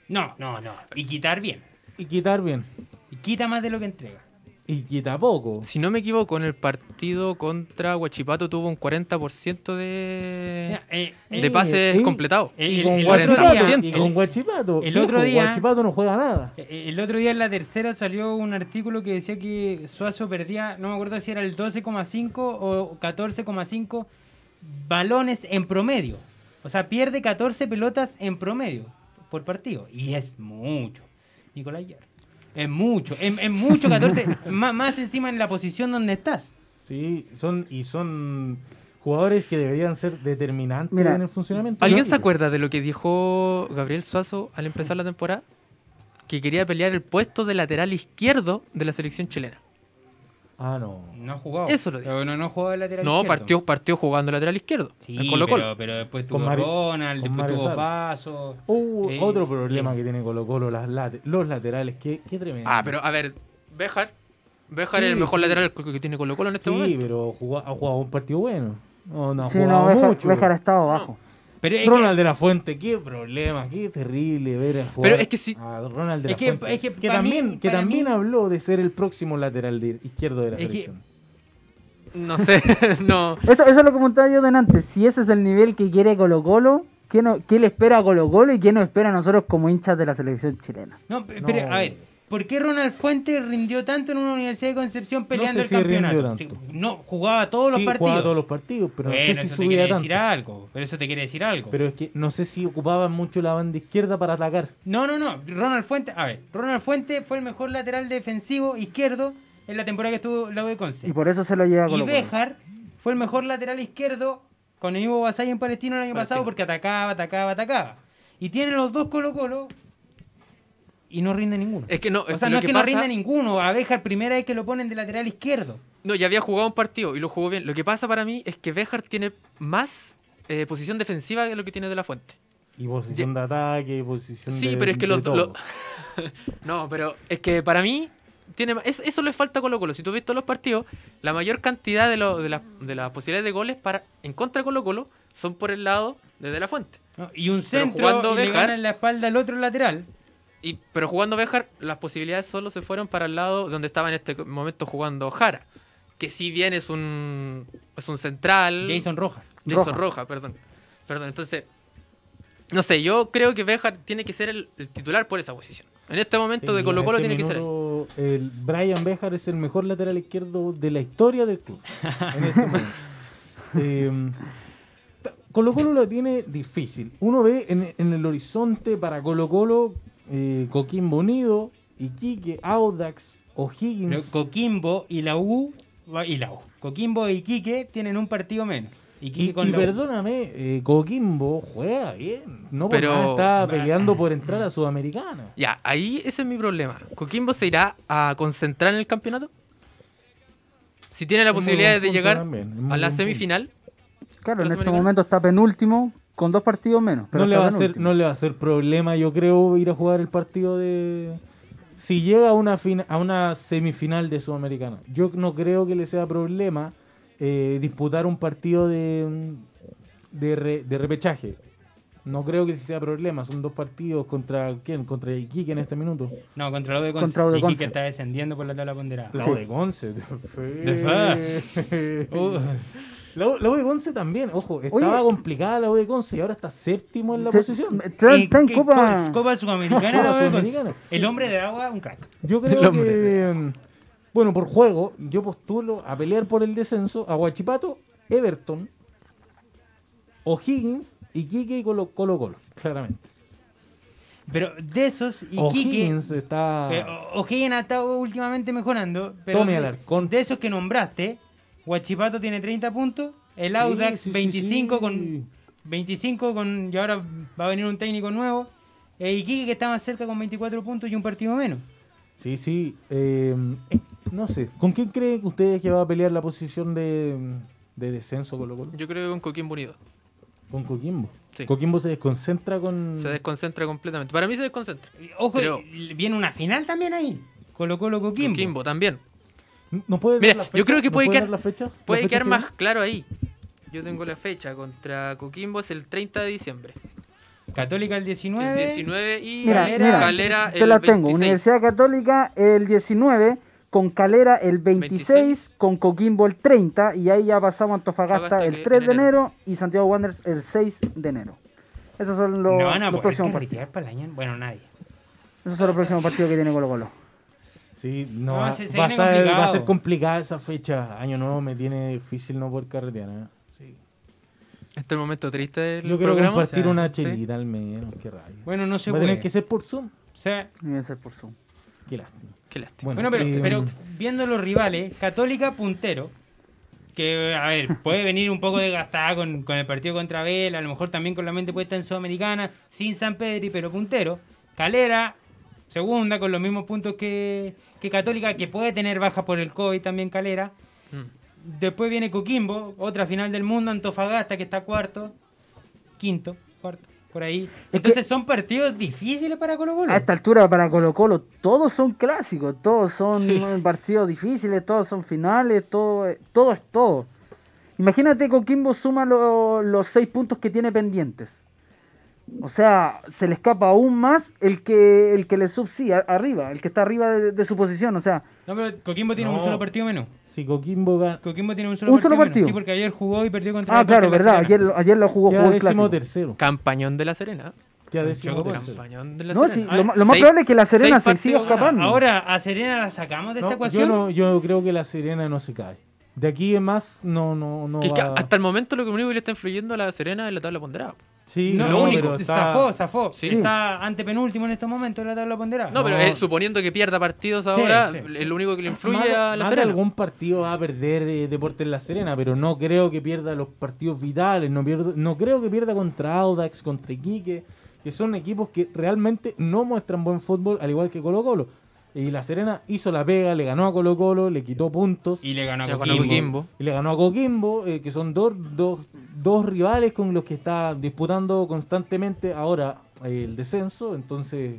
No, no, no. Y quitar bien. y quitar bien. Y quita más de lo que entrega. Y quita poco. Si no me equivoco, en el partido contra Huachipato tuvo un 40% de, Mira, eh, de eh, pases eh, completados. Y con, el Guachipato, otro día- y con Guachipato. el otro día- Guachipato no juega nada. Eh, El otro día en la tercera salió un artículo que decía que Suazo perdía, no me acuerdo si era el 12,5 o 14,5 balones en promedio. O sea, pierde 14 pelotas en promedio por partido. Y es mucho, Nicolás Yar. Es mucho, es, es mucho 14, más, más encima en la posición donde estás. Sí, son y son jugadores que deberían ser determinantes Mira, en el funcionamiento. ¿Alguien se acuerda de lo que dijo Gabriel Suazo al empezar la temporada? Que quería pelear el puesto de lateral izquierdo de la selección chilena. Ah, no. No ha jugado. Eso lo. Pero no, no jugó de lateral No, izquierdo. partió, partió jugando lateral izquierdo. Sí, en Colo Colo. Pero, pero después Con tuvo Mari- Ronald, con después Mario tuvo Sala. Paso. Uh, Eh, otro problema eh. que tiene Colo Colo, las late- los laterales, qué, qué tremendo. Ah, pero a ver, Bejar. Bejar Sí, es el mejor sí. lateral que tiene Colo Colo en este Sí, momento. pero jugó- ha jugado un partido bueno. No, no ha Sí, no, jugado Béjar, mucho. Béjar ha estado abajo. Pero es que- Ronald de la Fuente, qué problema, qué terrible ver a jugar Pero es que sí- a Ronald de Es la que- Fuente. es que también, mí- que para también mí- habló de ser el próximo lateral de- izquierdo de la selección. No sé, no. Eso, eso es lo que comentaba yo delante. Si ese es el nivel que quiere Colo Colo, ¿qué, no, qué le espera a Colo Colo y qué nos espera a nosotros como hinchas de la selección chilena? No. pero a ver, ¿por qué Ronald Fuentes rindió tanto en una Universidad de Concepción peleando sé el si campeonato? rindió tanto. No, jugaba todos los sí, partidos. jugaba todos los partidos, pero bueno, no sé si eso te subía quiere tanto. decir algo. Pero eso te quiere decir algo. Pero es que no sé si ocupaban mucho la banda izquierda para atacar. No, no, no. Ronald Fuentes, a ver, Ronald Fuentes fue el mejor lateral defensivo izquierdo en la temporada que estuvo la U de Conce. Y por eso se lo lleva a Y. Béjar fue el mejor lateral izquierdo con el Ivo Basay en Palestino el año pasado porque atacaba, atacaba, atacaba. Y tiene los dos Colo Colo y no rinde ninguno. Es que no, o sea, no es que, no pasa- rinde ninguno. A Béjar primera vez que lo ponen de lateral izquierdo. No, ya había jugado un partido y lo jugó bien. Lo que pasa para mí es que Bejar tiene más eh, posición defensiva que lo que tiene De La Fuente. Y posición de ataque, y posición de Sí, pero es que de lo, no, pero es que para mí tiene es- eso le falta a Colo Colo. Si tú ves todos los partidos, la mayor cantidad de, lo- de, la- de las posibilidades de goles para en contra de Colo Colo son por el lado de De La Fuente. ¿no? Y un centro y le gana en la espalda al otro lateral. Y, pero jugando Bejar, las posibilidades solo se fueron para el lado donde estaba en este momento jugando Jara. Que si bien es un, es un central. Jason Rojas. Jason Roja. Roja, perdón. Perdón, entonces. No sé, yo creo que Bejar tiene que ser el, el titular por esa posición. En este momento Sí, de Colo Colo este tiene que ser él. El Brian Bejar es el mejor lateral izquierdo de la historia del club. en este momento. Eh, Colo Colo lo tiene difícil. Uno ve en, en el horizonte para Colo Colo eh, Coquimbo Unido, Iquique, Audax, O'Higgins. Coquimbo y la U y la U. Coquimbo y Iquique tienen un partido menos. Iquique Y, con y la U. perdóname, eh, Coquimbo juega bien. No por Pero- nada está peleando por entrar a Sudamericana. Ya, ahí ese es mi problema. ¿Coquimbo se irá a concentrar en el campeonato? Si tiene la Es posibilidad de llegar también, a la punto. semifinal, Claro, en ¿La este momento está penúltimo con dos partidos menos. pero no, le va a ser, no le va a ser problema, yo creo, ir a jugar el partido de. Si llega a una, a una semifinal de Sudamericana, yo no creo que le sea problema eh, disputar un partido de, de, re- de repechaje. No creo que sea problema, son dos partidos contra quién, contra Iquique en este minuto. No, contra la de Conce. Contra la U de Iquique Conce. está descendiendo por la tabla ponderada. La Sí. De Conce. De Uh, La U, la U de Conce también, ojo, estaba Oye. complicada la U de Conce y ahora está séptimo en la Se- posición. Está, está en ¿qué- Copa. co- Copa Sudamericana. Copa la. Sudamericana, El hombre de agua, un crack. Yo creo hombre. que, bueno, por juego, yo postulo a pelear por el descenso a Guachipato, Everton, O'Higgins, Iquique y Colo Colo, Colo, claramente. Pero de esos, Iquique. O'Higgins está... eh, O- O'Higgins ha estado últimamente mejorando. Pero Tome de, Alarcón. de esos que nombraste, Huachipato tiene 30 puntos. El Audax sí, sí, 25 sí. con 25 con y ahora va a venir un técnico nuevo. E Iquique que está más cerca con 24 puntos y un partido menos. Sí, sí. eh, eh, no sé, ¿con quién creen ustedes que va a pelear la posición de, de descenso Colo Colo? yo creo que con Coquimbo Unido. Con Coquimbo. Sí. Coquimbo se desconcentra con. Se desconcentra completamente. Para mí se desconcentra. Ojo, Pero- viene una final también ahí. Colo Colo Coquimbo. Coquimbo también. ¿No puede Mira, la yo creo que ¿No puede dar quedar- la fecha? ¿La Puede fecha quedar que más viene? claro ahí. Yo tengo la fecha contra Coquimbo, es el 30 de diciembre. Católica el 19. El 19 y Mira, Calera- mira, Calera te el la tengo. 26. Universidad Católica el 19, con Calera el 26, 26. con Coquimbo el 30 y ahí ya pasamos a Antofagasta el que 3 de en enero y Santiago Wanderers el 6 de enero. Esos son los, no van a los poder próximos partidos. carretear para el año. Bueno, nadie. Esos son los próximos partidos que tiene Colo Colo. Sí, no, No, va, se- se va a viene estar- va a complicado. ser complicada esa fecha. Año nuevo me tiene difícil no poder carretear. ¿eh? Sí. Este es el momento triste del Yo quiero programa. compartir o sea, una sí. chelita al menos. Qué rabia. Bueno, no se Va a tener que ser por Zoom. O sea, Debe ser por Zoom. Qué lástima. Qué lástima. bueno, pero, eh, pero viendo los rivales, Católica puntero, que a ver, puede venir un poco desgastada con, con el partido contra Vela, a lo mejor también con la mente puesta en Sudamericana, sin San Pedri, pero puntero. Calera, segunda, con los mismos puntos que, que Católica, que puede tener baja por el COVID también Calera. Mm. Después viene Coquimbo, otra final del mundo, Antofagasta, que está cuarto, quinto, cuarto, por ahí. Entonces son partidos difíciles para Colo Colo. A esta altura para Colo Colo todos son clásicos, todos son Sí. partidos difíciles, todos son finales, todo, todo es todo. Imagínate Coquimbo suma lo- los seis puntos que tiene pendientes. O sea, se le escapa aún más el que el que le subsidia arriba, el que está arriba de, de su posición. O sea, No, pero Coquimbo tiene un solo partido menos. Si Coquimbo gana, Coquimbo tiene un solo ¿Un partido. solo menos. Sí, porque ayer jugó y perdió contra ah, claro, La verdad. Ayer, ayer lo jugó, queda jugó el décimo clásico. tercero. Campañón de la Serena. Queda décimo tercero. Campañón de la No, Serena. sí, lo, más Seis- probable es que la Serena se siga escapando. Ahora, a Serena la sacamos de No, esta yo, ecuación. no, yo creo que la Serena no se cae. De aquí en más no, no, no Que es que va- hasta el momento lo que único que le está influyendo a la Serena es la tabla ponderada. Sí, No, no, lo único, pero está- zafó, zafó. Sí. Está antepenúltimo en estos momentos en la tabla ponderada. No, pero No. eh, suponiendo que pierda partidos ahora, sí. es lo único que le influye Más a la más Serena. algún partido va a perder eh, Deportes La Serena, pero no creo que pierda los partidos vitales, no, pierdo- no creo que pierda contra Audax, contra Iquique, que son equipos que realmente no muestran buen fútbol, al igual que Colo Colo. Y La Serena hizo la pega, le ganó a Colo Colo, le quitó puntos Y le ganó a. Coquimbo. y le ganó a Coquimbo, eh, que son dos, dos, dos rivales con los que está disputando constantemente ahora el descenso. Entonces,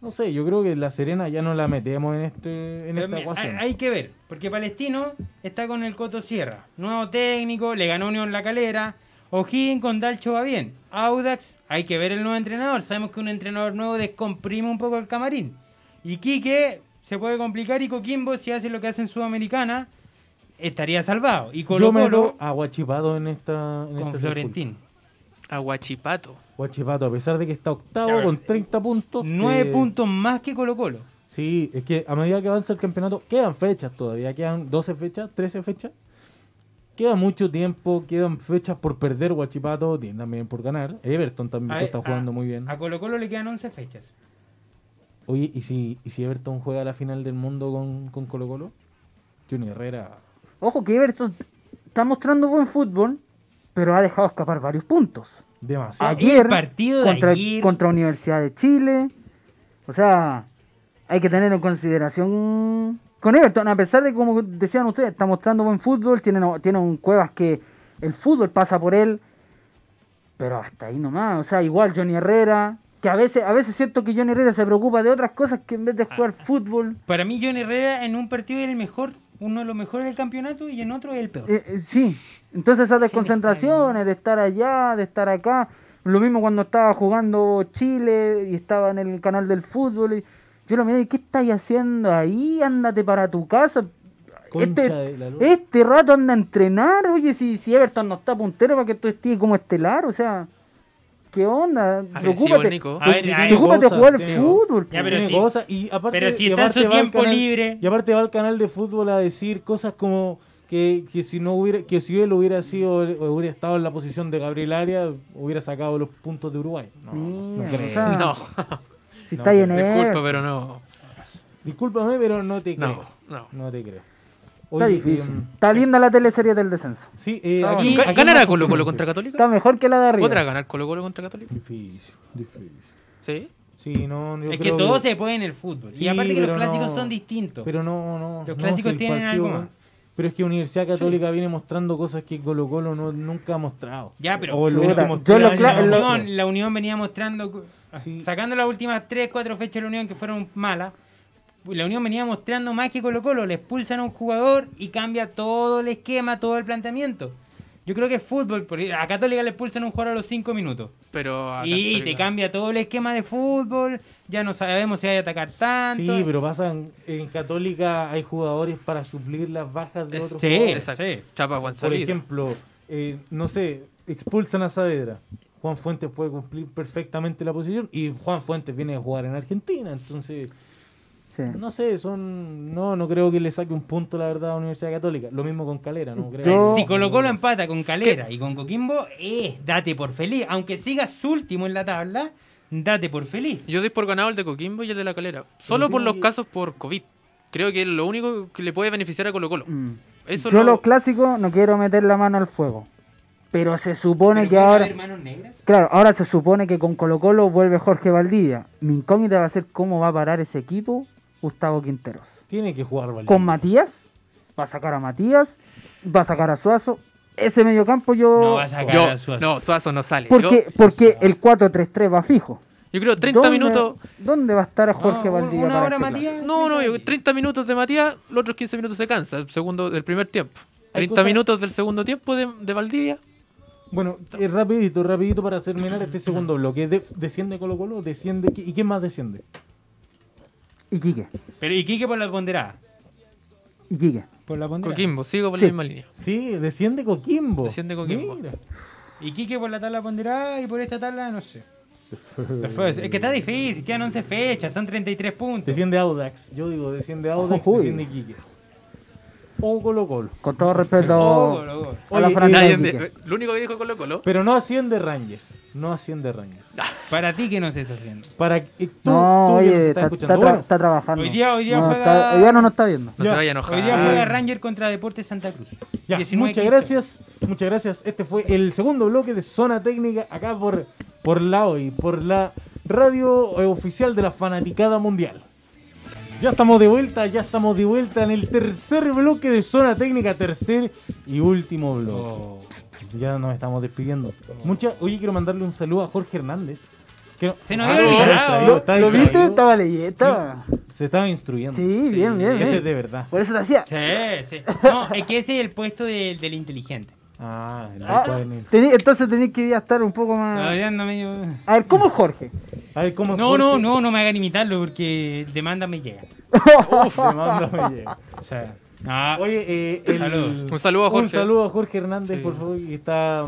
no sé, yo creo que La Serena ya no la metemos en, este, en Pero esta mira, ecuación. hay, hay que ver, porque Palestino está con el Coto Sierra, nuevo técnico, le ganó Unión La Calera, O'Higgins con Dalcho va bien, Audax, hay que ver el nuevo entrenador, sabemos que un entrenador nuevo descomprime un poco el camarín, y Quique se puede complicar y Coquimbo si hace lo que hace en Sudamericana estaría salvado, y Colo Yo meto Colo a Guachipato en esta. En con este Florentín. Aguachipato. Guachipato, a pesar de que está octavo con 30 puntos. Nueve eh, puntos más que Colo Colo. Sí, es que a medida que avanza el campeonato, quedan fechas todavía, quedan 12 fechas, 13 fechas. Queda mucho tiempo, quedan fechas por perder Guachipato, tienen también por ganar. Everton también A- está jugando a- muy bien. A Colo Colo le quedan 11 fechas. Oye, ¿y si, ¿y si Everton juega la final del mundo con, con Colo Colo? Johnny Herrera. Ojo que Everton está mostrando buen fútbol, pero ha dejado escapar varios puntos. Demasiado. Ayer, El partido de contra, ayer. contra Universidad de Chile. O sea, hay que tener en consideración con Everton, a pesar de como decían ustedes, está mostrando buen fútbol, tiene, tiene un Cuevas que el fútbol pasa por él, pero hasta ahí nomás. O sea, igual Johnny Herrera, que a veces, a veces siento que Johnny Herrera se preocupa de otras cosas que en vez de jugar fútbol. Para mí, John Herrera en un partido es el mejor, uno de los mejores del campeonato y en otro es el peor. Eh, eh, sí, entonces esas desconcentraciones de estar allá, de estar acá, lo mismo cuando estaba jugando Chile y estaba en el canal del fútbol, y yo lo miré, ¿qué estáis haciendo ahí? Ándate para tu casa. Este, este rato anda a entrenar, oye, si, si Everton no está puntero para que tú estés como estelar, o sea, ¿qué onda? Preocúpate, Nico. A ver, preocúpate de jugar tiene- fútbol. Ya, pero tiene si- cosas y aparte, pero si y está en su tiempo canal- libre. y aparte va al canal de fútbol a decir cosas como que, que si no hubiera que si él hubiera sido o hubiera estado en la posición de Gabriel Arias hubiera sacado los puntos de Uruguay no, no creo. o sea, No, si no, está en disculpa, pero no. discúlpame pero no te No, creo no. no te creo Está Oye, difícil. em, Está linda la teleserie del descenso. sí eh, aquí, aquí ¿Ganará más Colo Colo contra Católica? Está mejor que la de arriba. ¿Podrá ganar Colo Colo contra Católica? difícil difícil Sí. sí no yo es que creo todo se puede en el fútbol. Sí, y aparte que los clásicos no- son distintos. pero no no Los no, clásicos si tienen partido algo más. Pero es que Universidad Católica viene mostrando cosas que Colo Colo no, nunca ha mostrado. Ya, pero- O últimos yo lo lo- La mostrado. Unión, la Unión venía mostrando, Sí. sacando las últimas 3, 4 fechas de la Unión que fueron malas, la Unión venía mostrando más que Colo Colo, le expulsan a un jugador y cambia todo el esquema, todo el planteamiento. Yo creo que es fútbol, porque a Católica le expulsan a un jugador a los 5 minutos. Pero a Y te cambia todo el esquema de fútbol, ya no sabemos si hay que atacar tanto. Sí, pero pasa en, en Católica hay jugadores para suplir las bajas de Es- otros sí, jugadores. Exacto. sí. Chapa Juan Por ejemplo, eh, no sé, expulsan a Saavedra. Juan Fuentes puede cumplir perfectamente la posición y Juan Fuentes viene a jugar en Argentina, entonces Sí. no sé, son no no creo que le saque un punto la verdad a la Universidad Católica. Lo mismo con Calera, no creo. Yo- Si Colo Colo empata con Calera y con Coquimbo, eh, date por feliz. Aunque sigas último en la tabla, date por feliz. Yo doy por ganado el de Coquimbo y el de la Calera. Solo por los casos por COVID. Creo que es lo único que le puede beneficiar a Colo Colo. Mm. Eso Yo lo- los clásicos no quiero meter la mano al fuego. Pero se supone Pero que ahora... haber manos negras. Claro, ahora se supone que con Colo Colo vuelve Jorge Valdivia. Mi incógnita va a ser cómo va a parar ese equipo Gustavo Quinteros. Tiene que jugar Valdivia. Con Matías, va a sacar a Matías, va a sacar a Suazo. Ese mediocampo yo... No va a sacar Yo- a Suazo. no, Suazo no sale. Porque, Yo, porque el 4-3-3 va fijo. yo creo 30 ¿Dónde- minutos. ¿Dónde va a estar Jorge No, Valdivia? una para hora, este Matías. No, no, yo- 30 minutos de Matías, los otros 15 minutos se cansa. El segundo, del primer tiempo. Hay 30 cosas- minutos del segundo tiempo de, de Valdivia. Bueno, eh, rapidito, rapidito para terminar este segundo bloque. De- desciende Colo Colo, desciende ¿y quién más desciende? Iquique, Pero ¿y Quique por la ponderada? Iquique. Por la ponderada. Coquimbo, sigo por Sí. la misma línea. Sí, desciende Coquimbo. Desciende Coquimbo. Mira. Y Quique por la tabla ponderada y por esta tabla, no sé. Después, es que está difícil, quedan 11 fechas, son 33 puntos. Desciende Audax. Yo digo, desciende Audax, Uy. desciende Iquique. O Colo Colo. Con todo respeto Oh, a la Oye, franja Nadie de me- Iquique. lo único que dijo Colo Colo. Pero no asciende Rangers. No asciende Rangers. Para ti, ¿qué no se está haciendo? Para que tú, No, tú que nos oye, estás está, escuchando. está tra- Bueno, está trabajando. Hoy día- hoy día no, juega- está- hoy día no nos está viendo. No Ya. se vaya a enojar. Hoy día Ah. juega Ranger contra Deportes Santa Cruz. ya, 19, muchas 15. gracias. Muchas gracias. Este fue el segundo bloque de Zona Técnica acá por, por la hoy, por la radio eh, oficial de la Fanaticada Mundial. Ya estamos de vuelta, ya estamos de vuelta en el tercer bloque de Zona Técnica, tercer y último bloque. Oh. Ya nos estamos despidiendo. Mucha, oye, quiero mandarle un saludo a Jorge Hernández. que no- Se nos Ah, había olvidado. ¿Lo, lo viste? Estaba leyendo. Se estaba instruyendo. Sí, bien, bien, Este bien. es de verdad. Por eso te hacía. Sí, sí. No, es que ese es el puesto del, del inteligente. Ah, el Ah, tení- entonces tenéis que ya estar un poco más. A ver, ¿cómo es Jorge? A ver, ¿cómo es No, no, Jorge? no, no me hagan imitarlo porque demanda me llega. Uf, me manda, me llega. O sea, ah, Oye, eh, el-. Un saludo a Jorge. Un saludo a Jorge Hernández, Sí. por favor, que está.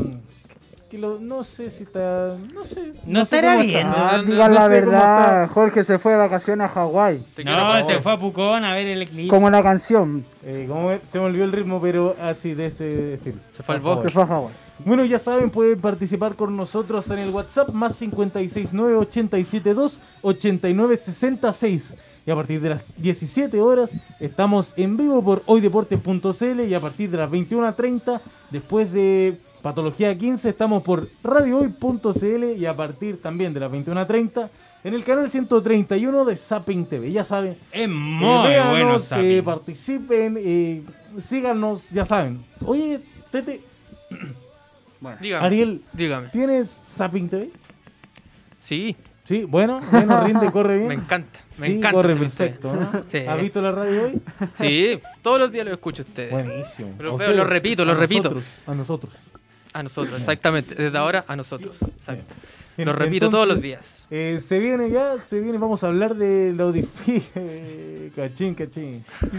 Que lo, no sé si está. No sé. No sé estará cómo bien. está. Ah, no, la sé verdad. Jorge se fue de vacaciones a Hawái. No, se fue a Pucón a ver el eclipse. Como la canción. Eh, como se me olvidó el ritmo, pero así, de ese estilo. Se fue al bosque. Se fue a Hawái. Bueno, ya saben, pueden participar con nosotros en el WhatsApp más 569 872 8966 Y a partir de las 17 horas estamos en vivo por hoydeportes.cl y a partir de las 21.30, después de Patología 15, estamos por radiohoy.cl y a partir también de las 21.30 en el canal 131 de Zapping TV. Ya saben, Es eh, muy véanos, bueno, eh, participen, eh, síganos, ya saben. Oye, Tete, Dígame. Ariel, Dígame. ¿tienes Zapping TV? Sí, Sí, bueno, bueno, rinde, corre bien. me encanta. Me Sí, encanta. corre perfecto, ¿no? Sí. ¿Has visto la radio hoy? Sí, todos los días lo escucho a ustedes. Buenísimo. Lo A veo, ustedes, lo repito, lo a repito. nosotros, a nosotros. A nosotros, exactamente. Desde ahora a nosotros. Exacto. Bien, Lo repito todos los entonces, días. eh, se viene ya, se viene, vamos a hablar de lo difícil. cachín, cachín.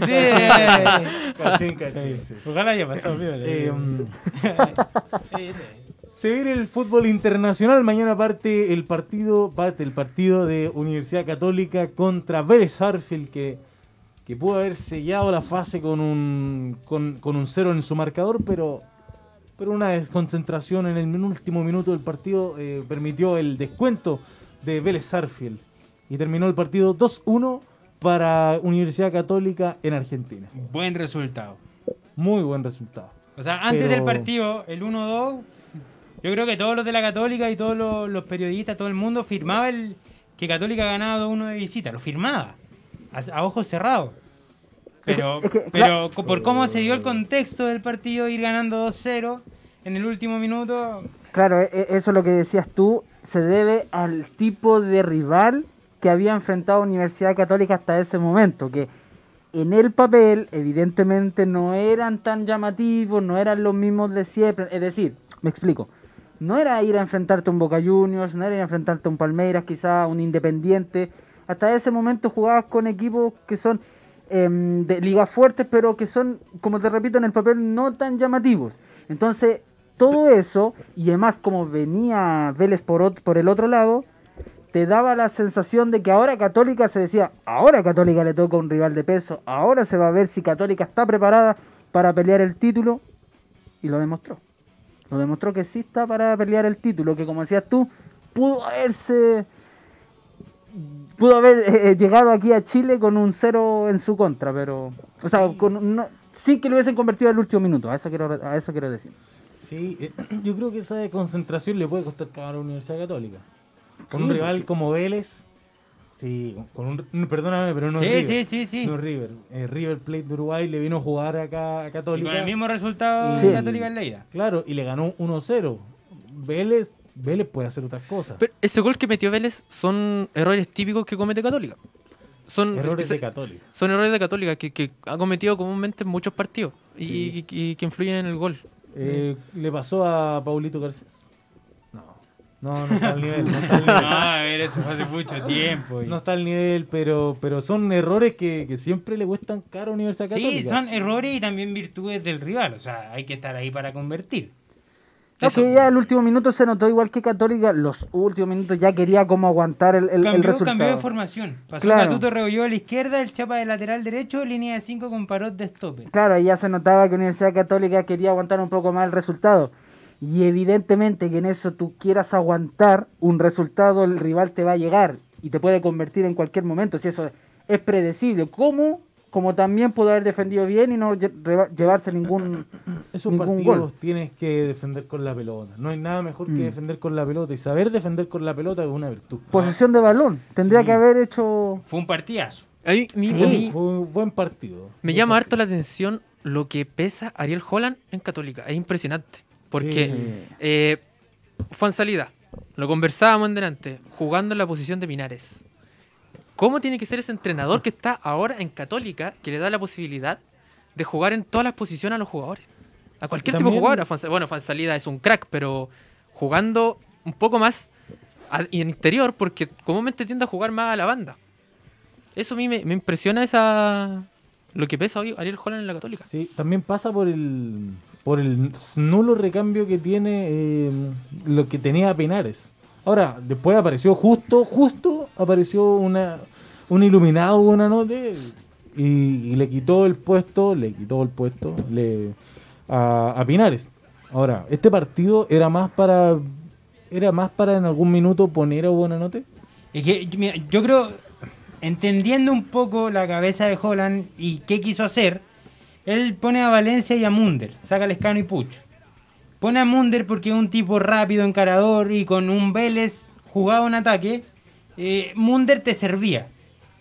Cachín, cachín. sí. Ojalá haya pasado. Eh, mm, Se viene el fútbol internacional. Mañana parte el partido, parte el partido de Universidad Católica contra Vélez Arfield que, que pudo haber sellado la fase con un, con, con un cero en su marcador, pero, pero una desconcentración en el último minuto del partido eh, permitió el descuento de Vélez Arfield. Y terminó el partido 2-1 para Universidad Católica en Argentina. Buen resultado. Muy buen resultado. O sea, antes Pero- del partido, el 1-2, yo creo que todos los de la Católica y todos los, los periodistas, todo el mundo firmaba el que Católica ganaba 2-1 de visita. Lo firmaba. A, a ojos cerrados. Pero, Es que- pero por cómo se dio el contexto del partido, ir ganando 2-0 en el último minuto, Claro, e- e- eso es lo que decías tú, se debe al tipo de rival que había enfrentado Universidad Católica hasta ese momento, que en el papel evidentemente no eran tan llamativos, no eran los mismos de siempre, es decir, me explico, no era ir a enfrentarte a un Boca Juniors, no era ir a enfrentarte a un Palmeiras, quizá un Independiente, hasta ese momento jugabas con equipos que son em, de ligas fuertes, pero que son, como te repito, en el papel no tan llamativos. Entonces, todo eso, y además como venía Vélez por, el otro lado, te daba la sensación de que ahora Católica se decía, ahora Católica le toca un rival de peso, ahora se va a ver si Católica está preparada para pelear el título, y lo demostró. Lo demostró que sí está para pelear el título, que como decías tú, pudo haberse pudo haber eh, eh, llegado aquí a Chile con un cero en su contra, pero o sea, con no- sin que lo hubiesen convertido al último minuto, a eso quiero a eso quiero decir. Sí, eh, yo creo que esa concentración le puede costar caro a la Universidad Católica. Con Sí, un pues rival sí. como Vélez, sí, con un, perdóname, pero no Sí, es River. sí, sí, sí. No es River. Eh, River Plate de Uruguay le vino a jugar acá a y Católica. con el mismo resultado Sí. Católica en la ida. Claro, y le ganó 1-0. Vélez, Vélez puede hacer otras cosas. Pero ese gol que metió Vélez son errores típicos que comete Católica. Son, es Errores que se- de Católica. son errores de Católica que, que ha cometido comúnmente en muchos partidos y, y- y que influyen en el gol. Eh, ¿Le pasó a Paulito Garcés? No. No, no está al nivel. No está al nivel. No, a ver, eso fue hace mucho tiempo. y- No está al nivel, pero, pero son errores que, que siempre le cuestan caro a Universidad Sí, Católica. son errores y también virtudes del rival. O sea, hay que estar ahí para convertir. No, Eso. que ya el último minuto se notó igual que Católica, los últimos minutos ya quería como aguantar el, el- el Cambió, resultado. cambió de formación. Pasó Claro. Catuto Rebolló a la izquierda, el Chapa de lateral derecho, línea de 5 con Parot de stopper. Claro, ya se notaba que Universidad Católica quería aguantar un poco más el resultado. Y evidentemente que en eso tú quieras aguantar un resultado, el rival te va a llegar y te puede convertir en cualquier momento. Si eso es predecible. ¿Cómo? Como también pudo haber defendido bien y no llevarse ningún, Esos ningún partidos gol. tienes que defender con la pelota. No hay nada mejor que Mm. defender con la pelota. Y saber defender con la pelota es una virtud. Posesión de balón. Tendría Sí. que haber hecho... Fue un partidazo. A mí- mi- Sí. Fue un buen partido. me Buen llama partido. harto la atención lo que pesa Ariel Holland en Católica. Es impresionante. Porque Sí. eh, fue en salida. Lo conversábamos en delante. Jugando en la posición de Pinares. ¿Cómo tiene que ser ese entrenador que está ahora en Católica que le da la posibilidad de jugar en todas las posiciones a los jugadores? A cualquier tipo de jugador. Bueno, Fansalida es un crack, pero jugando un poco más al- y en interior, porque comúnmente tiende a jugar más a la banda. Eso a mí me, me impresiona esa lo que pesa hoy Ariel Holland en la Católica. Sí, también pasa por el por el nulo recambio que tiene eh, lo que tenía Pinares. Ahora, después apareció justo, justo apareció una un iluminado una noche y, le quitó el puesto, le quitó el puesto le, a, Pinares. Ahora, este partido era más para era más para en algún minuto poner a Buenanote. Es yo creo, entendiendo un poco la cabeza de Holland y qué quiso hacer, él pone a Valencia y a Munder, saca a Lescano y Puch. Pone a Munder porque es un tipo rápido, encarador y con un Vélez jugaba un ataque. eh, Munder te servía.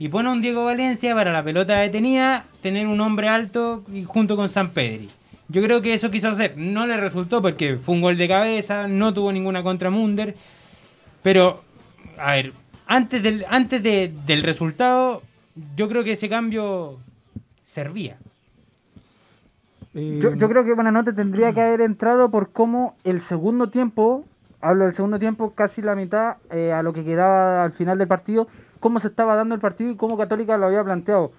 Y pone a un Diego Valencia para la pelota detenida, tener un hombre alto y junto con San Pedri. Yo creo que eso quiso hacer. No le resultó porque fue un gol de cabeza, no tuvo ninguna contra Munder. Pero, a ver, antes del, antes de- del resultado, yo creo que ese cambio servía. Yo, yo creo que Buenanote tendría que haber entrado por cómo el segundo tiempo, hablo del segundo tiempo, casi la mitad eh, a lo que quedaba al final del partido, cómo se estaba dando el partido y cómo Católica lo había planteado.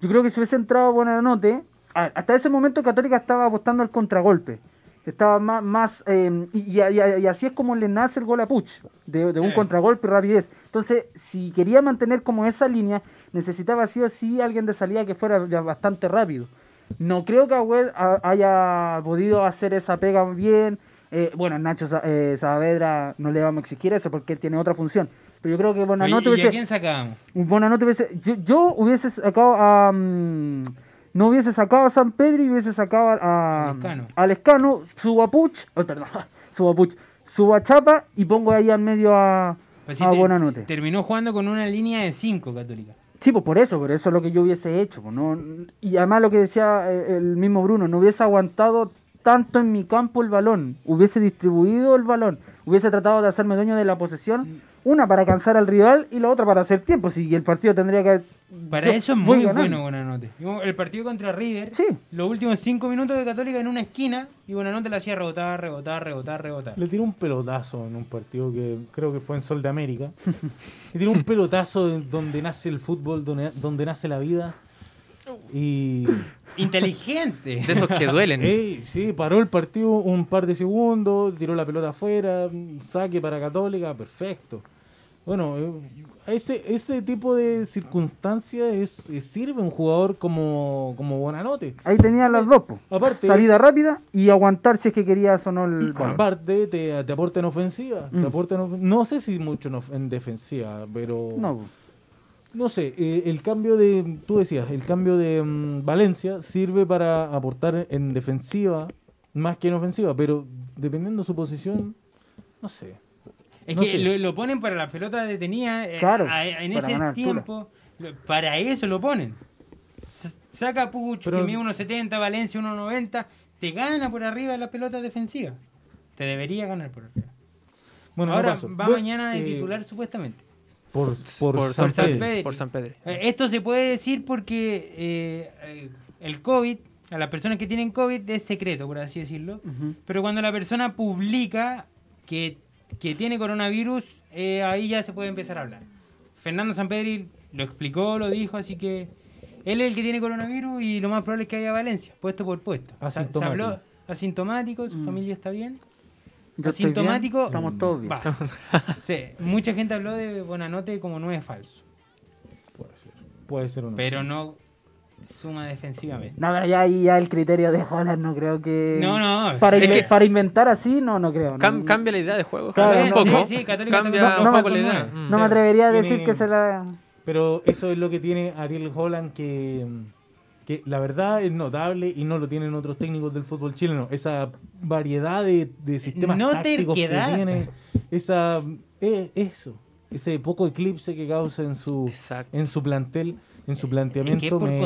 Yo creo que si hubiese entrado Buenanote, hasta ese momento Católica estaba apostando al contragolpe. Estaba más, más eh, y, y- y- y así es como le nace el gol a Puch, de, de un Sí. contragolpe y rapidez. Entonces, si quería mantener como esa línea, necesitaba sí o sí alguien de salida que fuera ya bastante rápido. No creo que Agüed ha- haya podido hacer esa pega bien. Eh, bueno, Nacho eh, Saavedra no le vamos a exigir eso porque él tiene otra función. Pero yo creo que Bonanote Oye, ¿Y a quién sacábamos? Bonanote hubiese- yo, yo hubiese sacado a mm, no hubiese sacado a San Pedro y hubiese sacado a, Lescano. a Lescano, subo a Puch, oh, perdón, subo a Puch, subo a Chapa y pongo ahí al medio a, Pues a te- Buenanote. Terminó jugando con una línea de 5 católica. Sí, pues por eso, por eso es lo que yo hubiese hecho. pues, no- y además lo que decía eh, el mismo Bruno, no hubiese aguantado tanto en mi campo el balón, hubiese distribuido el balón, hubiese tratado de hacerme dueño de la posesión, una para cansar al rival y la otra para hacer tiempo, si el partido tendría que... Para yo eso es muy bueno Buenanote. El partido contra River, Sí. los últimos cinco minutos de Católica en una esquina y Buenanote le hacía rebotar, rebotar, rebotar, rebotar. Le tiró un pelotazo en un partido que creo que fue en Sol de América. Le tiró un pelotazo de donde nace el fútbol, donde, donde nace la vida. Y Inteligente. De esos que duelen. Ey, sí, paró el partido un par de segundos, tiró la pelota afuera, saque para Católica, perfecto. Bueno, eh, ese, ese tipo de circunstancias es, es- sirve un jugador como, como Bonanote. Ahí tenía las dos, po. Aparte- salida rápida y aguantar si es que querías o no el. Aparte, te, te aporta en ofensiva. te Mm. aporta en no sé si mucho en, defensiva, pero... No, po. No sé, eh, el cambio de, tú decías, el cambio de mm, Valencia sirve para aportar en defensiva más que en ofensiva, pero dependiendo de su posición, no sé. Es No que sé. lo, lo ponen para la pelota detenida eh, Claro, a- en ese altura. tiempo. Para eso lo ponen. S- Saca a Puch, Pero- que mide 1.70, Valencia 1.90, te gana por arriba la pelota defensiva. Te debería ganar por arriba. Bueno, no Ahora va Bueno, mañana de eh, titular supuestamente. Por, por, por San San Pedro. Pedro. Por San Pedro. Eh, Esto se puede decir porque eh, el COVID, a las personas que tienen COVID es secreto, por así decirlo. Pero cuando la persona publica que, que tiene coronavirus, eh, ahí ya se puede empezar a hablar. Fernando Sampedri lo explicó, lo dijo, así que él es el que tiene coronavirus y lo más probable es que haya Valencia, puesto por puesto. Sa- Se Asintomático. habló asintomático, su Mm. familia está bien. Yo estoy bien, asintomático. estamos todos bien. Sí, mucha gente habló de Bonanote como no es falso, Puede ser. Puede ser una pero opción. no suma defensivamente. No, pero ya ahí ya el criterio de Holland no creo que... No, no, Para, es inve- que- para inventar así, no, no creo. Cam- no, cambia la idea de juego. Claro, cambia un no, poco. sí, sí, cambia un no, poco la idea. no, no me atrevería a decir Tiene- que se la... Pero eso es lo que tiene Ariel Holland que, que la verdad es notable y no lo tienen otros técnicos del fútbol chileno. Esa variedad de, de sistemas No tácticos que tiene, esa eh, eso, ese poco eclipse que causa en su Exacto. en su plantel, en su planteamiento me-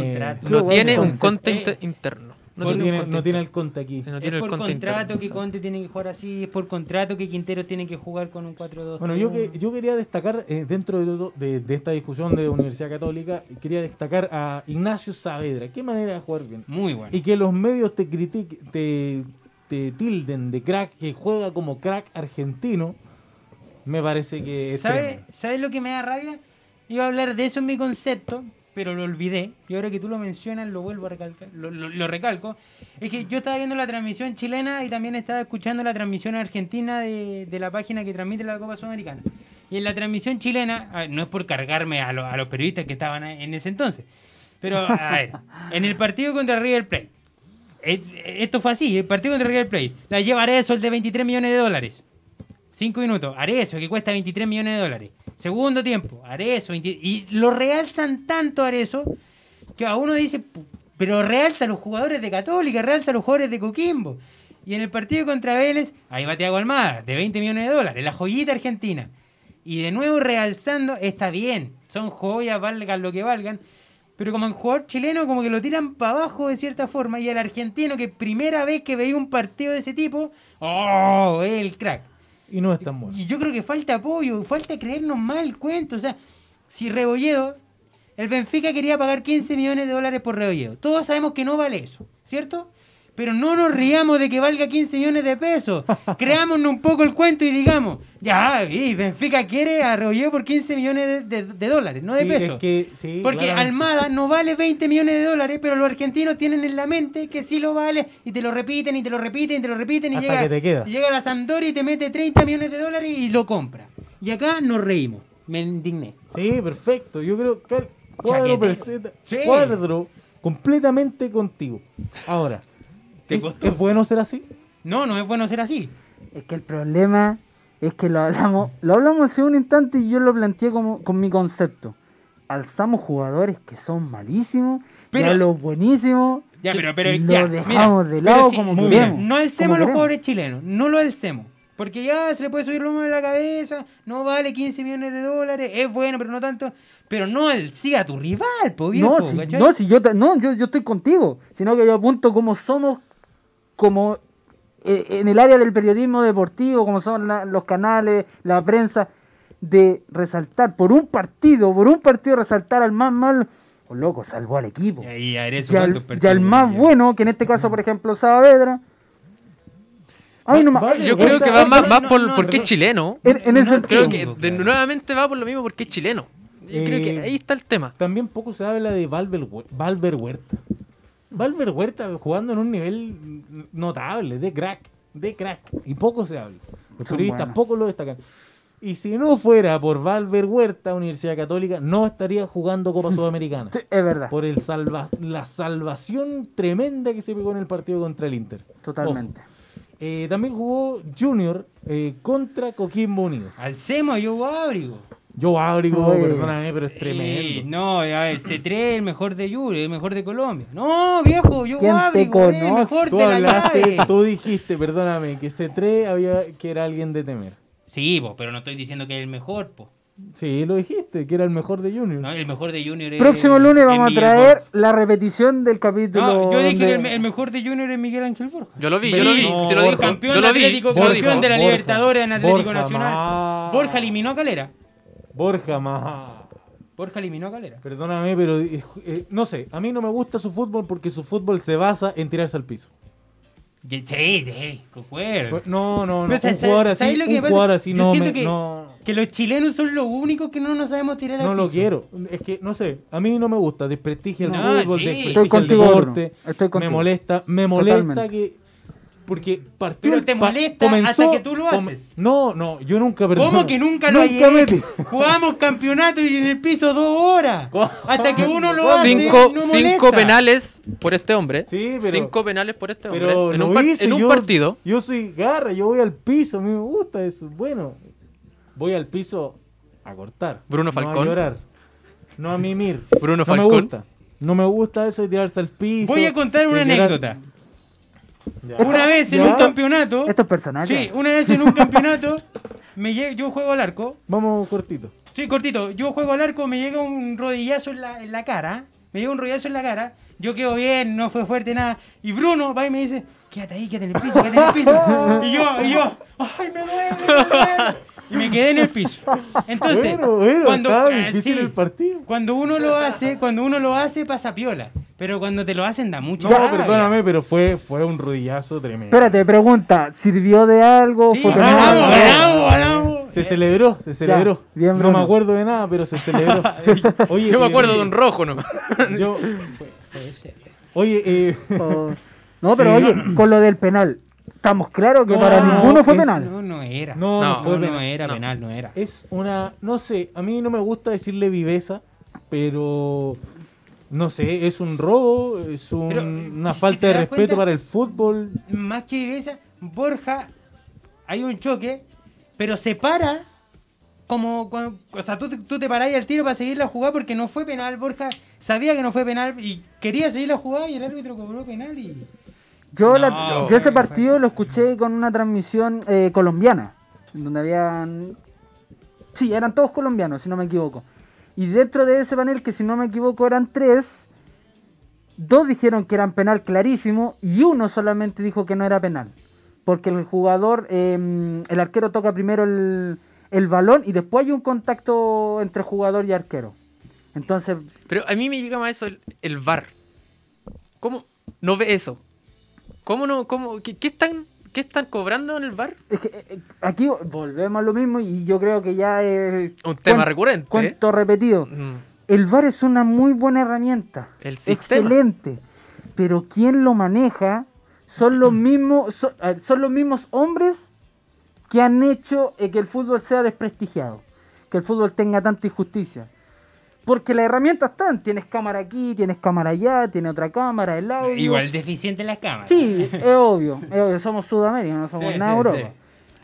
tiene un concepto. conte Eh, inter- interno. No tiene, tiene, un conte no tiene el conte aquí. No es el por conte contrato interno, que. Conte tiene que jugar así, es por contrato que Quintero tiene que jugar con un 4-2. Bueno, yo que yo quería destacar eh, dentro de, todo- de, de esta discusión de Universidad Católica, quería destacar a Ignacio Saavedra. Qué manera de jugar bien. Muy bueno. Y que los medios te critiquen, te, te tilden de crack, que juega como crack argentino, me parece que es ¿Sabes. ¿Sabes lo que me da rabia? Iba a hablar de eso en mi concepto, pero lo olvidé. Y ahora que tú lo mencionas, lo vuelvo a recalcar, lo, lo- recalco. Es que yo estaba viendo la transmisión chilena y también estaba escuchando la transmisión argentina de, de la página que transmite la Copa Sudamericana. Y en la transmisión chilena, no es por cargarme a, lo- a los periodistas que estaban en ese entonces, pero a ver, en el partido contra River Plate, eh, esto fue así, el partido contra River Plate, la lleva Arezzo el de 23 millones de dólares. Cinco minutos, Arezo, que cuesta 23 millones de dólares. Segundo tiempo, Arezo. 20 y lo realzan tanto Arezo que a uno dice, "Pu- pero realza los jugadores de Católica, realza los jugadores de Coquimbo. Y en el partido contra Vélez, ahí va Almada, de 20 millones de dólares, la joyita argentina. Y de nuevo realzando, está bien, son joyas, valgan lo que valgan. Pero como en jugador chileno, como que lo tiran para abajo de cierta forma. Y el argentino, que primera vez que veía un partido de ese tipo, ¡oh! El crack. Y no es tan bueno. Y yo creo que falta apoyo, falta creernos más el cuento. O sea, si Rebolledo, el Benfica quería pagar 15 millones de dólares por Rebolledo. Todos sabemos que no vale eso, ¿cierto? Pero no nos riamos de que valga 15 millones de pesos. Creámonos un poco el cuento y digamos, ya, y Benfica quiere a por 15 millones de, de- de dólares, no de Sí, pesos. es que- sí, Porque claramente. Almada no vale 20 millones de dólares, pero los argentinos tienen en la mente que sí lo vale y te lo repiten y te lo repiten y te lo repiten y Hasta llega, que te queda. y llega la Sampdoria y te mete 30 millones de dólares y lo compra. Y acá nos reímos. Me indigné. Sí, perfecto. Yo creo que el cuadro Chaquetero. presenta- Sí. cuadro completamente contigo. Ahora, ¿Te ¿es, costó? es bueno ser así? No, no es bueno ser así. Es que el problema es que lo hablamos, lo hablamos hace un instante y yo lo planteé como, con mi concepto. Alzamos jugadores que son malísimos, Pero- y a los buenísimos. Ya, pero, pero lo ya, dejamos mira, de lado sí, como muy queremos, bien. No alcemos a los jugadores chilenos, no lo alcemos. Porque ya se le puede subir el humo de la cabeza, no vale 15 millones de dólares, es bueno, pero no tanto. Pero no el sí a tu rival, po, viejo, No, si, no, si yo, te- no yo, yo estoy contigo, sino que yo apunto como somos, como eh, en el área del periodismo deportivo, como son la- los canales, la prensa, de resaltar por un partido, por un partido resaltar al más malo, oh, loco, salvó al equipo. Y ahí, a al, y partidos al más ya. bueno, que en este caso, por ejemplo, Saavedra. Ay, no, ma- Vale, Yo Esta- creo que va no, más, más no, por, no, porque no. es chileno. en, en ese no Creo sentido. que de- nuevamente va por lo mismo porque es chileno. Yo creo que Eh, ahí está el tema. También poco se habla de Valver, Valver Huerta. Valver Huerta jugando en un nivel notable, de crack, de crack. Y poco se habla. Los Son periodistas poco lo destacan. Y si no fuera por Valver Huerta, Universidad Católica no estaría jugando Copa Sudamericana. Sí, es verdad, Por el salva la salvación tremenda que se pegó en el partido contra el Inter. totalmente. Ojo. Eh, también jugó Junior eh, contra Coquimbo Unido. Alcemo, yo abrigo. Yo abrigo, Oye. perdóname, pero es tremendo. Eh, no, a ver, C3 el mejor de Yuri, el mejor de Colombia. No, viejo, yo ¿Quién te abrigo, eh, el conoce? mejor Tú de la llave. tú dijiste, perdóname, que C3 había que era alguien de temer. Sí, po, pero no estoy diciendo que es el mejor, po. Sí, lo dijiste, que era el mejor de Junior. No, el mejor de Junior es. Próximo lunes es vamos a traer Borja. la repetición del capítulo. No, yo dije donde- que el, me- el mejor de Junior es Miguel Ángel Borja. Yo lo vi, yo lo vi. No, se lo Borja, dijo. Campeón Yo lo vi. Atlético, lo campeón de la Borja, Libertadores en Atlético Borja Nacional. Borja eliminó a Calera. Borja más. Borja eliminó a Calera. Perdóname, pero eh, eh, no sé, a mí no me gusta su fútbol porque su fútbol se basa en tirarse al piso. Sí, sí, concuerdo. Pues, No, no, no, Pero, un ¿sabes- jugador así, sabes lo que un pasa? jugador así Yo no siento me, que- no, Que los chilenos son los únicos que no nos sabemos tirar al no lo quiero. Es que, no sé, a mí no me gusta, desprestigia el No, fútbol, sí. desprestigia Estoy el contigo, deporte. Estoy me molesta, me molesta Totalmente. que... Porque partió Pero te molesta hasta que tú lo haces. No, no, yo nunca perdón. ¿Cómo que nunca lo Nunca hay me hecho? Jugamos campeonato y en el piso dos horas. ¿Cómo? Hasta que uno lo hace. Cinco, no cinco penales por este hombre. Sí, pero- Cinco penales por este hombre. Pero en un, par- hice, en un yo, partido. Yo soy garra, yo voy al piso, a mí me gusta eso. Bueno, voy al piso a cortar. Bruno No Falcón. a llorar. No a mimir. Bruno no Falcón. me gusta. No me gusta eso de tirarse al piso. Voy a contar una llorar. Ya. Una vez en Ya. un campeonato. Estos personajes. Sí, una vez en un campeonato. Me lle- yo juego al arco. Vamos cortito. Sí, cortito. Yo juego al arco, me llega un rodillazo en la, en la cara. Me llega un rodillazo en la cara. Yo quedo bien, no fue fuerte nada. Y Bruno va y me dice, quédate ahí, quédate en el piso, quédate en el piso. y yo, y yo, ay, me duele, me duele. Y me quedé en el piso. Entonces, bueno, bueno, cuando, estaba ah, difícil sí, el partido. cuando uno lo hace, cuando uno lo hace, pasa piola. Pero cuando te lo hacen da mucha No, rabia. perdóname, pero fue, fue un rodillazo tremendo. Espérate, pregunta, ¿sirvió de algo? Sí, ¿Fue ganamos, ganamos, ganamos, ganamos, ganamos. Se celebró, se celebró. bien, no me acuerdo de nada, pero se celebró. Oye, Yo me eh, acuerdo de un rojo nomás. yo- Oye, eh, Oh. No, pero oye, con lo del penal, estamos claros que No, para no, ninguno fue penal. No, no era. no, no, No, fue no, no penal. era penal, no era. Es una, no sé, a mí no me gusta decirle viveza, pero no sé, es un robo, es un- Pero, una si falta de respeto cuenta- para el fútbol. Más que viveza, Borja, hay un choque, pero se para como cuando, o sea, tú, te- tú te parás al tiro para seguir la jugada porque no fue penal. Borja sabía que no fue penal y quería seguir la jugada y el árbitro cobró penal y... Yo, la- No, yo ese partido lo escuché con una transmisión eh, colombiana, donde habían... Sí, eran todos colombianos, si no me equivoco. Y dentro de ese panel, que si no me equivoco eran tres, dos dijeron que eran penal clarísimo y uno solamente dijo que no era penal. Porque el jugador, eh, el arquero toca primero el, el balón y después hay un contacto entre jugador y arquero. Entonces, Pero a mí me llega más eso, el, el VAR. ¿Cómo no ve eso? ¿Cómo no? Cómo, qué, qué están, ¿Qué están cobrando en el VAR? Es que eh, eh, aquí volvemos a lo mismo y yo creo que ya es Un tema recurrente. Cuento repetido. Mm. El VAR es una muy buena herramienta. El sistema. Excelente. Pero quien lo maneja son los mismos son, son los mismos hombres que han hecho eh, que el fútbol sea desprestigiado, que el fútbol tenga tanta injusticia. Porque las herramientas están, tienes cámara aquí, tienes cámara allá, tienes otra cámara, el audio. Igual deficiente las cámaras. Sí, es obvio, es obvio, somos Sudamérica, no somos Sí, nada sí, Europa. sí.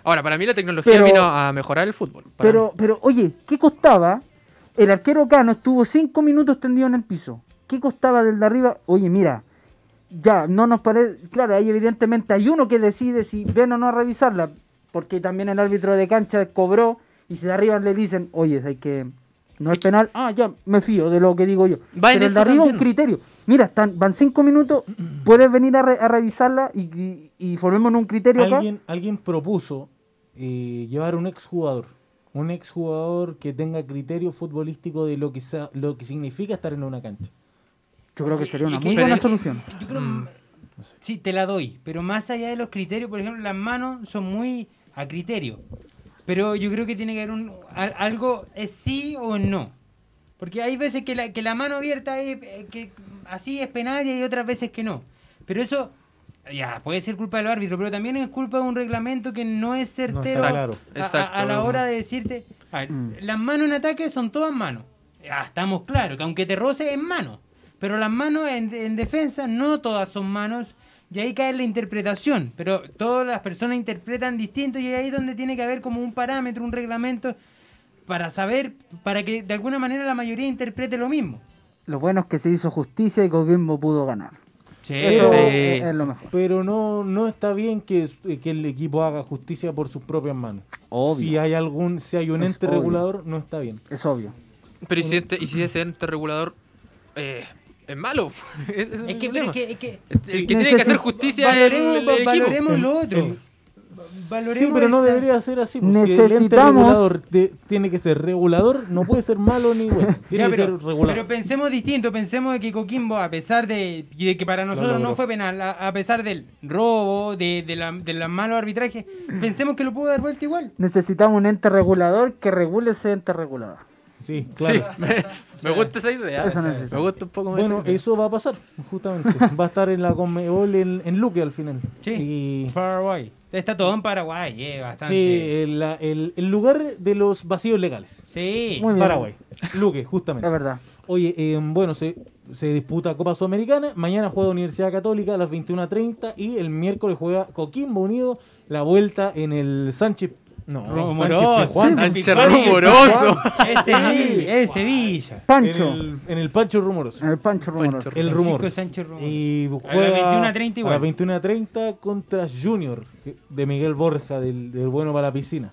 Ahora, para mí la tecnología Pero- vino a mejorar el fútbol. Pero, mí. pero, oye, ¿qué costaba? El arquero Cano estuvo cinco minutos tendido en el piso. ¿Qué costaba del de arriba? Oye, mira, ya, no nos parece. Claro, ahí evidentemente hay uno que decide si ven o no a revisarla. porque también el árbitro de cancha cobró y si de arriba le dicen, oye, hay que no es penal, ah, ya me fío de lo que digo yo. Va en Pero el eso de arriba un también. criterio. Mira, están, van cinco minutos, puedes venir a, re- a revisarla y, y, y formemos un criterio acá. Alguien, alguien propuso eh, llevar un exjugador. Un exjugador que tenga criterio futbolístico de lo que, sea, lo que significa estar en una cancha. Yo creo que sería una muy buena solución. Yo creo, Sí, te la doy. Pero más allá de los criterios, por ejemplo, las manos son muy a criterio. Pero yo creo que tiene que haber un, al- algo, es sí o no. Porque hay veces que la, que la mano abierta es, eh, que así es penal y hay otras veces que no. Pero eso, ya, puede ser culpa del árbitro, pero también es culpa de un reglamento que no es certero claro. a- a- Exacto. A, la hora de decirte, a ver, Mm. las manos en ataque son todas manos. Ya, estamos claros, que aunque te roce es mano. Pero las manos en, en defensa no todas son manos. Y ahí cae la interpretación. Pero todas las personas interpretan distinto y ahí es donde tiene que haber como un parámetro, un reglamento para saber, para que de alguna manera la mayoría interprete lo mismo. Lo bueno es que se hizo justicia y Coquimbo pudo ganar. Sí, Eso Sí. es, es lo mejor. Pero no, no está bien que, que el equipo haga justicia por sus propias manos. Obvio. Si hay algún, si hay un Es ente obvio. regulador, no está bien. Es obvio. Pero ¿y si, este- y si ese ente regulador eh, es malo? Es, Es el que, pero es que, es que El que tiene que hacer justicia es el, valoremos, el equipo. valoremos El- lo otro. el- Valoremos Sí, pero no esa- debería ser así. si el ente Necesitamos- regulador de- tiene que ser regulador, no puede ser malo ni bueno. Tiene Ya, que pero, ser regular. pero pensemos distinto, pensemos de que Coquimbo, a pesar de, y de que para nosotros no fue penal, a, a pesar del robo, de, de, la, de los malos arbitrajes, pensemos que lo pudo dar vuelta igual. Necesitamos un ente regulador que regule ese ente regulador. Sí, claro. Sí, me, me gusta esa idea. Eso. Me gusta un poco más. Bueno, esa idea. eso va a pasar, justamente. Va a estar en la Conmebol en, en Luque al final. Sí, Y, Paraguay. Está todo en Paraguay, eh, bastante. sí, el, la- el- el lugar de los vacíos legales. Sí. Muy bien. Paraguay. Luque, justamente. Es verdad. Oye, eh, bueno, se, se disputa Copa Sudamericana. Mañana juega Universidad Católica a las 21.30 y el miércoles juega Coquimbo Unido. La vuelta en el Sánchez. No, Rumoroso. Sánchez rumoroso. Es Sevilla, es Sevilla. En Pancho. el, en el Pancho Rumoroso. En el Pancho rumoroso. El rumor. Sánchez Rumoroso. Y A las juega 21:30 a igual. las 21.30 contra Junior de Miguel Borja, del, del bueno para la piscina.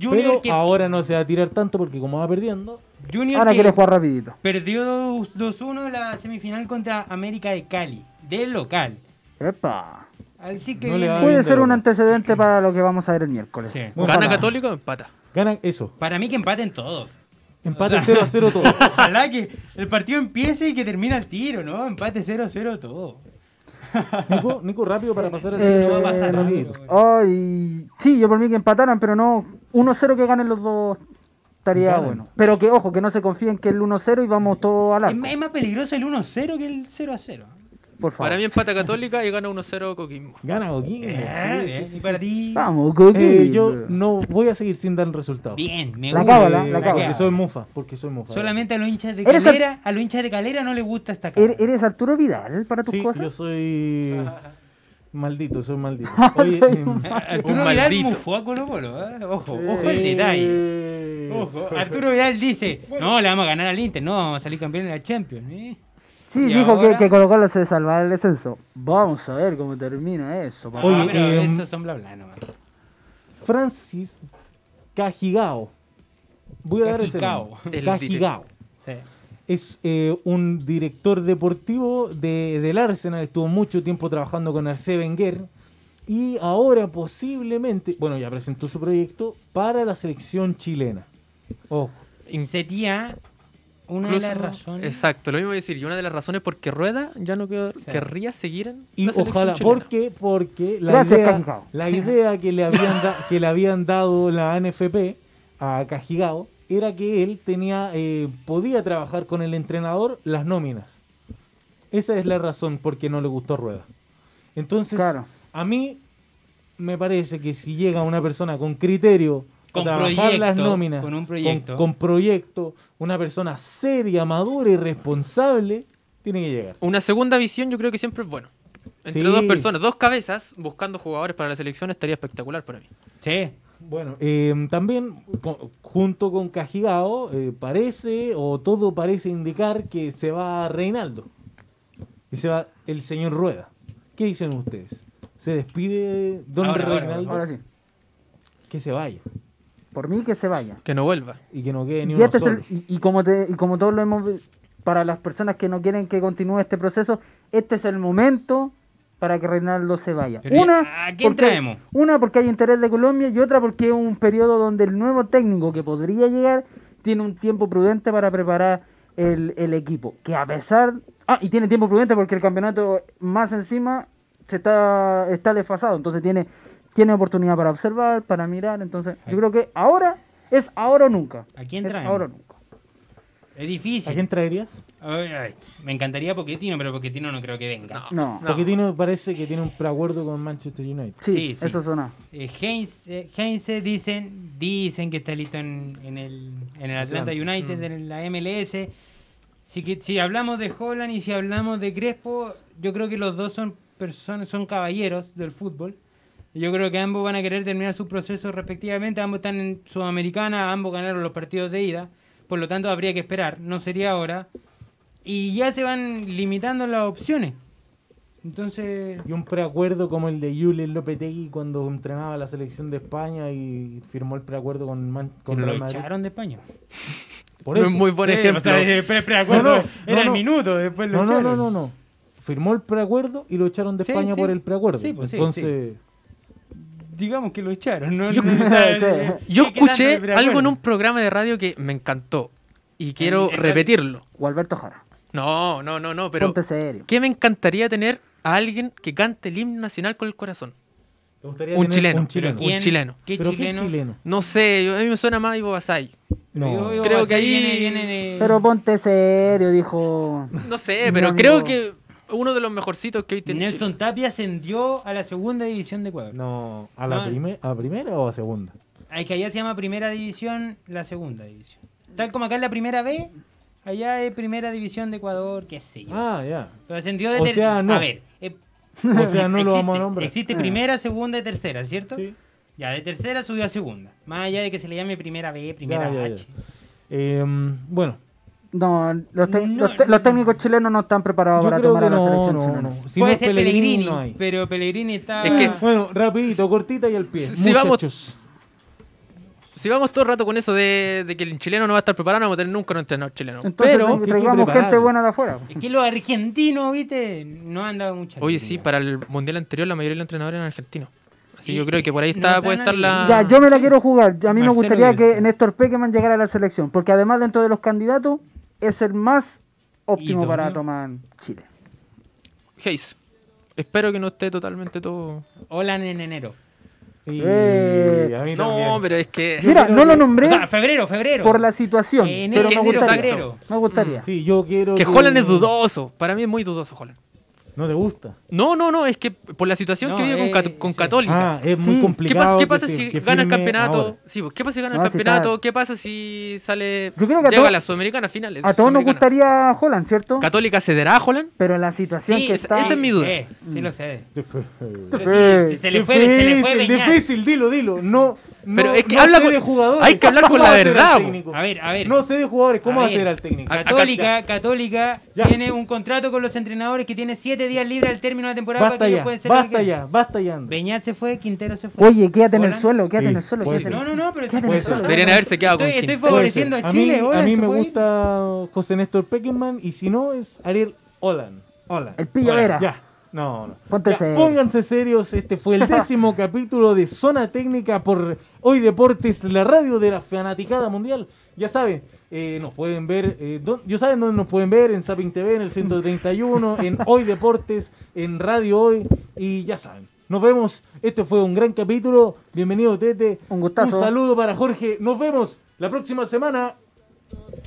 Junior Pero que, ahora no se va a tirar tanto porque como va perdiendo, Junior Ahora que quiere jugar rapidito. perdió 2-1 la semifinal contra América de Cali, del local. Epa. Así que No Puede ser un antecedente para lo que vamos a ver el miércoles. Sí. Bueno, ¿Gana. Católico o empata? ganan eso. para mí que empaten todos. Empate 0 a 0 todo. Ojalá que el partido empiece y que termine al tiro, ¿no? Empate 0-0 todo. Nico, Nico, rápido para pasar al Eh, siguiente va a pasar rapidito. rápido. Ay, sí, yo por mí que empataran, pero no 1-0 que ganen los dos estaría Ganan. bueno. Pero que ojo, que no se confíen que el 1-0 y vamos todos al Es, arco. es más peligroso el 1-0 que el 0-0. Por favor. Para mí empata Católica y gana 1-0 Coquimbo. Gana Coquimbo. Eh, sí, bien, sí, sí, y sí. para ti. Vamos, Coquimbo. Eh, yo no voy a seguir sin dar el resultado. Bien, me La gusta. cábala, la Eh, cábala. Porque soy mufa, porque soy mufa. Solamente a los hinchas de Eres Calera, a los hinchas de Calera no les gusta esta ¿Er- cábala. ¿Eres Arturo Vidal para tus Sí, cosas? yo soy maldito, soy maldito. Oye, Soy em, Arturo Un Vidal maldito. mufó a Colo Colo, ¿eh? Ojo, ojo eh, el detalle. Ojo, Arturo Vidal dice, no, le vamos a ganar al Inter, no, vamos a salir campeón de la Champions. ¿eh? Sí, Y dijo que, ahora- que Colo Colo se salva del descenso. Vamos a ver cómo termina eso. papá. Oye, pero em, esos son bla bla nomás. Francis Cajigao. Voy a dar ese Cajigao. nombre. El Cajigao. Sí. Es eh, un director deportivo de, del Arsenal, estuvo mucho tiempo trabajando con Arsène Wenger y ahora posiblemente, bueno, ya presentó su proyecto para la selección chilena. Ojo. Sería una Incluso- de las razones. Exacto, lo mismo decir. Y una de las razones por qué Rueda ya no Sí. querría seguir en Y la ojalá, porque, porque la, Gracias, idea, Cajigao. la idea que le habían da- que le habían dado la NFP a Cajigao era que él tenía eh, podía trabajar con el entrenador las nóminas. Esa es la razón por qué no le gustó Rueda. Entonces, Claro. a mí me parece que si llega una persona con criterio Con trabajar proyecto, las nóminas, con un proyecto. con proyecto, una persona seria, madura y responsable, tiene que llegar. Una segunda visión yo creo que siempre es bueno. Entre Sí. dos personas, dos cabezas, buscando jugadores para la selección estaría espectacular para mí. Sí. Bueno, eh, también co- junto con Cajigao eh, parece o todo parece indicar que se va Reinaldo. Que se va el señor Rueda. ¿Qué dicen ustedes? ¿Se despide Don Ahora, ahora, Reinaldo? Ahora sí. que se vaya. Por mí que se vaya. Que no vuelva. Y que no quede ni Y, uno este es solo. el- y, y como te, y como todos lo hemos para las personas que no quieren que continúe este proceso, este es el momento para que Reinaldo se vaya. Pero, Una, ¿a quién porque, traemos? una porque hay interés de Colombia y otra porque es un periodo donde el nuevo técnico que podría llegar tiene un tiempo prudente para preparar el, el equipo. Que a pesar... Ah, y tiene tiempo prudente porque el campeonato más encima se está, está desfasado. Entonces tiene, tiene oportunidad para observar, para mirar. Entonces yo creo que ahora es ahora o nunca. ¿A quién Es traemos? ahora o nunca. Es difícil. ¿A quién traerías? Ay, ay, Me encantaría Poquetino, pero Poquetino no creo que venga. No. No. Pochettino parece que tiene un preacuerdo con Manchester United. Sí, Sí, sí. eso suena. Eh, Heinz, eh, Heinze dicen, dicen que está listo en, en el, en el Atlanta Atlanta. United, Mm. en la MLS. Si, que, si hablamos de Holland y si hablamos de Crespo, yo creo que los dos son personas, son caballeros del fútbol. Yo creo que ambos van a querer terminar sus procesos respectivamente. Ambos están en Sudamericana, ambos ganaron los partidos de ida. Por lo tanto, habría que esperar. No sería ahora. Y ya se van limitando las opciones. Entonces, Y un preacuerdo como el de Julen Lopetegui cuando entrenaba la selección de España y firmó el preacuerdo con, Man- con lo Real Madrid. echaron de España. Por No eso. es muy buen Sí, ejemplo. o sea, pre- preacuerdo No, no, era no, el no. minuto, después lo No, no, no, no, no. Firmó el preacuerdo y lo echaron de Sí, España sí. por el preacuerdo. Sí, pues sí, Entonces, Digamos que lo echaron, ¿no? Yo- No, o sea, Sí. eh, Yo ¿qué- qué tanto escuché algo en un programa de radio que me encantó. Y quiero en- repetirlo. O Alberto Jara. No, no, no, no, pero. Ponte serio. ¿Qué me encantaría tener a alguien que cante el himno nacional con el corazón? ¿te gustaría Un tener chileno. Un chileno. ¿Quién? Un chileno. ¿Qué ¿Pero chileno? qué chileno? No sé, yo- a mí me suena más Ivo Basay. No. Creo Basay que ahí- viene, viene de... Pero ponte serio, dijo. No sé, pero creo que uno de los mejorcitos que hoy tiene. Nelson Tapia ascendió a la segunda división de Ecuador. No, ¿a la, No. prime- ¿a la primera o a segunda? Hay que allá se llama primera división, la segunda división. Tal como acá es la primera B, allá es primera división de Ecuador, qué sé yo. Ah, ya. Pero ascendió de o sea, no. A ver, eh, O sea, no lo vamos a nombrar. Existe primera, segunda y tercera, ¿cierto? Sí. Ya, de tercera subió a segunda. Más allá de que se le llame primera B, primera Ya, ya, ya. H. Eh, bueno, No, los, te- No, los, técnicos chilenos no están preparados para tomar que a la no, selección no, chilena. no. Si Puede ser Pellegrini, Pellegrini, no hay. pero Pellegrini está... Es que- Bueno, rapidito, cortita y al pie. Si- si vamos-. Si vamos todo el rato con eso de, de que el chileno no va a estar preparado, no vamos a tener nunca un entrenador chileno. Entonces pero, que traigamos gente buena de afuera. Es que los argentinos, viste, no han dado mucha oye, alegría. sí, para el mundial anterior la mayoría de los entrenadores eran argentinos. Así Y- yo creo que por ahí está, puede estar la. Ya, yo me la quiero jugar. A mí me gustaría que Bielsa. Néstor Pekeman llegara a la selección, porque además dentro de los candidatos es el más óptimo para tomar Chile. Hayes. Espero que no esté totalmente todo. Holland en enero. Eh, a mí No, también. pero es que. Mira, no lo que- nombré O sea, febrero, febrero. por la situación, Enero, pero me enero, gustaría. febrero. Me gustaría. Sí, yo quiero. Que Holland es dudoso. Para mí es muy dudoso Holland. ¿No te gusta? No, no, no, es que por la situación No, que vive con, eh, Cat- con sí. Católica. Ah, es muy. ¿Qué, complicado. pasa, qué pasa si gana el firme campeonato? ahora. Sí, pues, ¿qué pasa si gana No, el campeonato? está- ¿Qué pasa si sale. Yo creo que a llega a la Sudamericana finales? A todos nos gustaría Holland, ¿cierto? ¿Católica cederá a Holland? Pero la situación Sí, que esa- está. esa es mi duda. Sí, sí lo sé. Pero sí, se le fue, se le fue difícil, dilo, dilo. No, no, Pero es que no habla sé con- de jugadores. hay que hablar ¿Cómo con la verdad? A ver, a ver. No sé de jugadores, ¿cómo A va a ser el técnico? A- Católica, Católica Ya. tiene un contrato con los entrenadores que tiene 7 días libres al término de la temporada Basta para que ellos ya, puedan ser que basta quieran. ya, basta ya. Beñat se fue, Quintero se fue. Oye, quédate en el suelo, quédate Sí, en el suelo. quédate en ser. el No, no, no, pero Quédate en Puede el. Deberían haberse quedado con Estoy, estoy Quintero. favoreciendo a. Chile. A mí, a mí me gusta José Néstor Peckerman y si no es Ariel. Holland. El pillo Vera. Ya. No, no. Ponte Ya, serio. pónganse serios. Este fue el décimo capítulo de Zona Técnica por Hoy Deportes, la radio de la fanaticada mundial. Ya saben, eh, nos pueden ver. Eh, ya saben dónde nos pueden ver: en Zapping TV, en el 131, en Hoy Deportes, en Radio Hoy. Y ya saben. Nos vemos. Este fue un gran capítulo. Bienvenido, Tete. Un gustazo. Un saludo para Jorge. Nos vemos la próxima semana.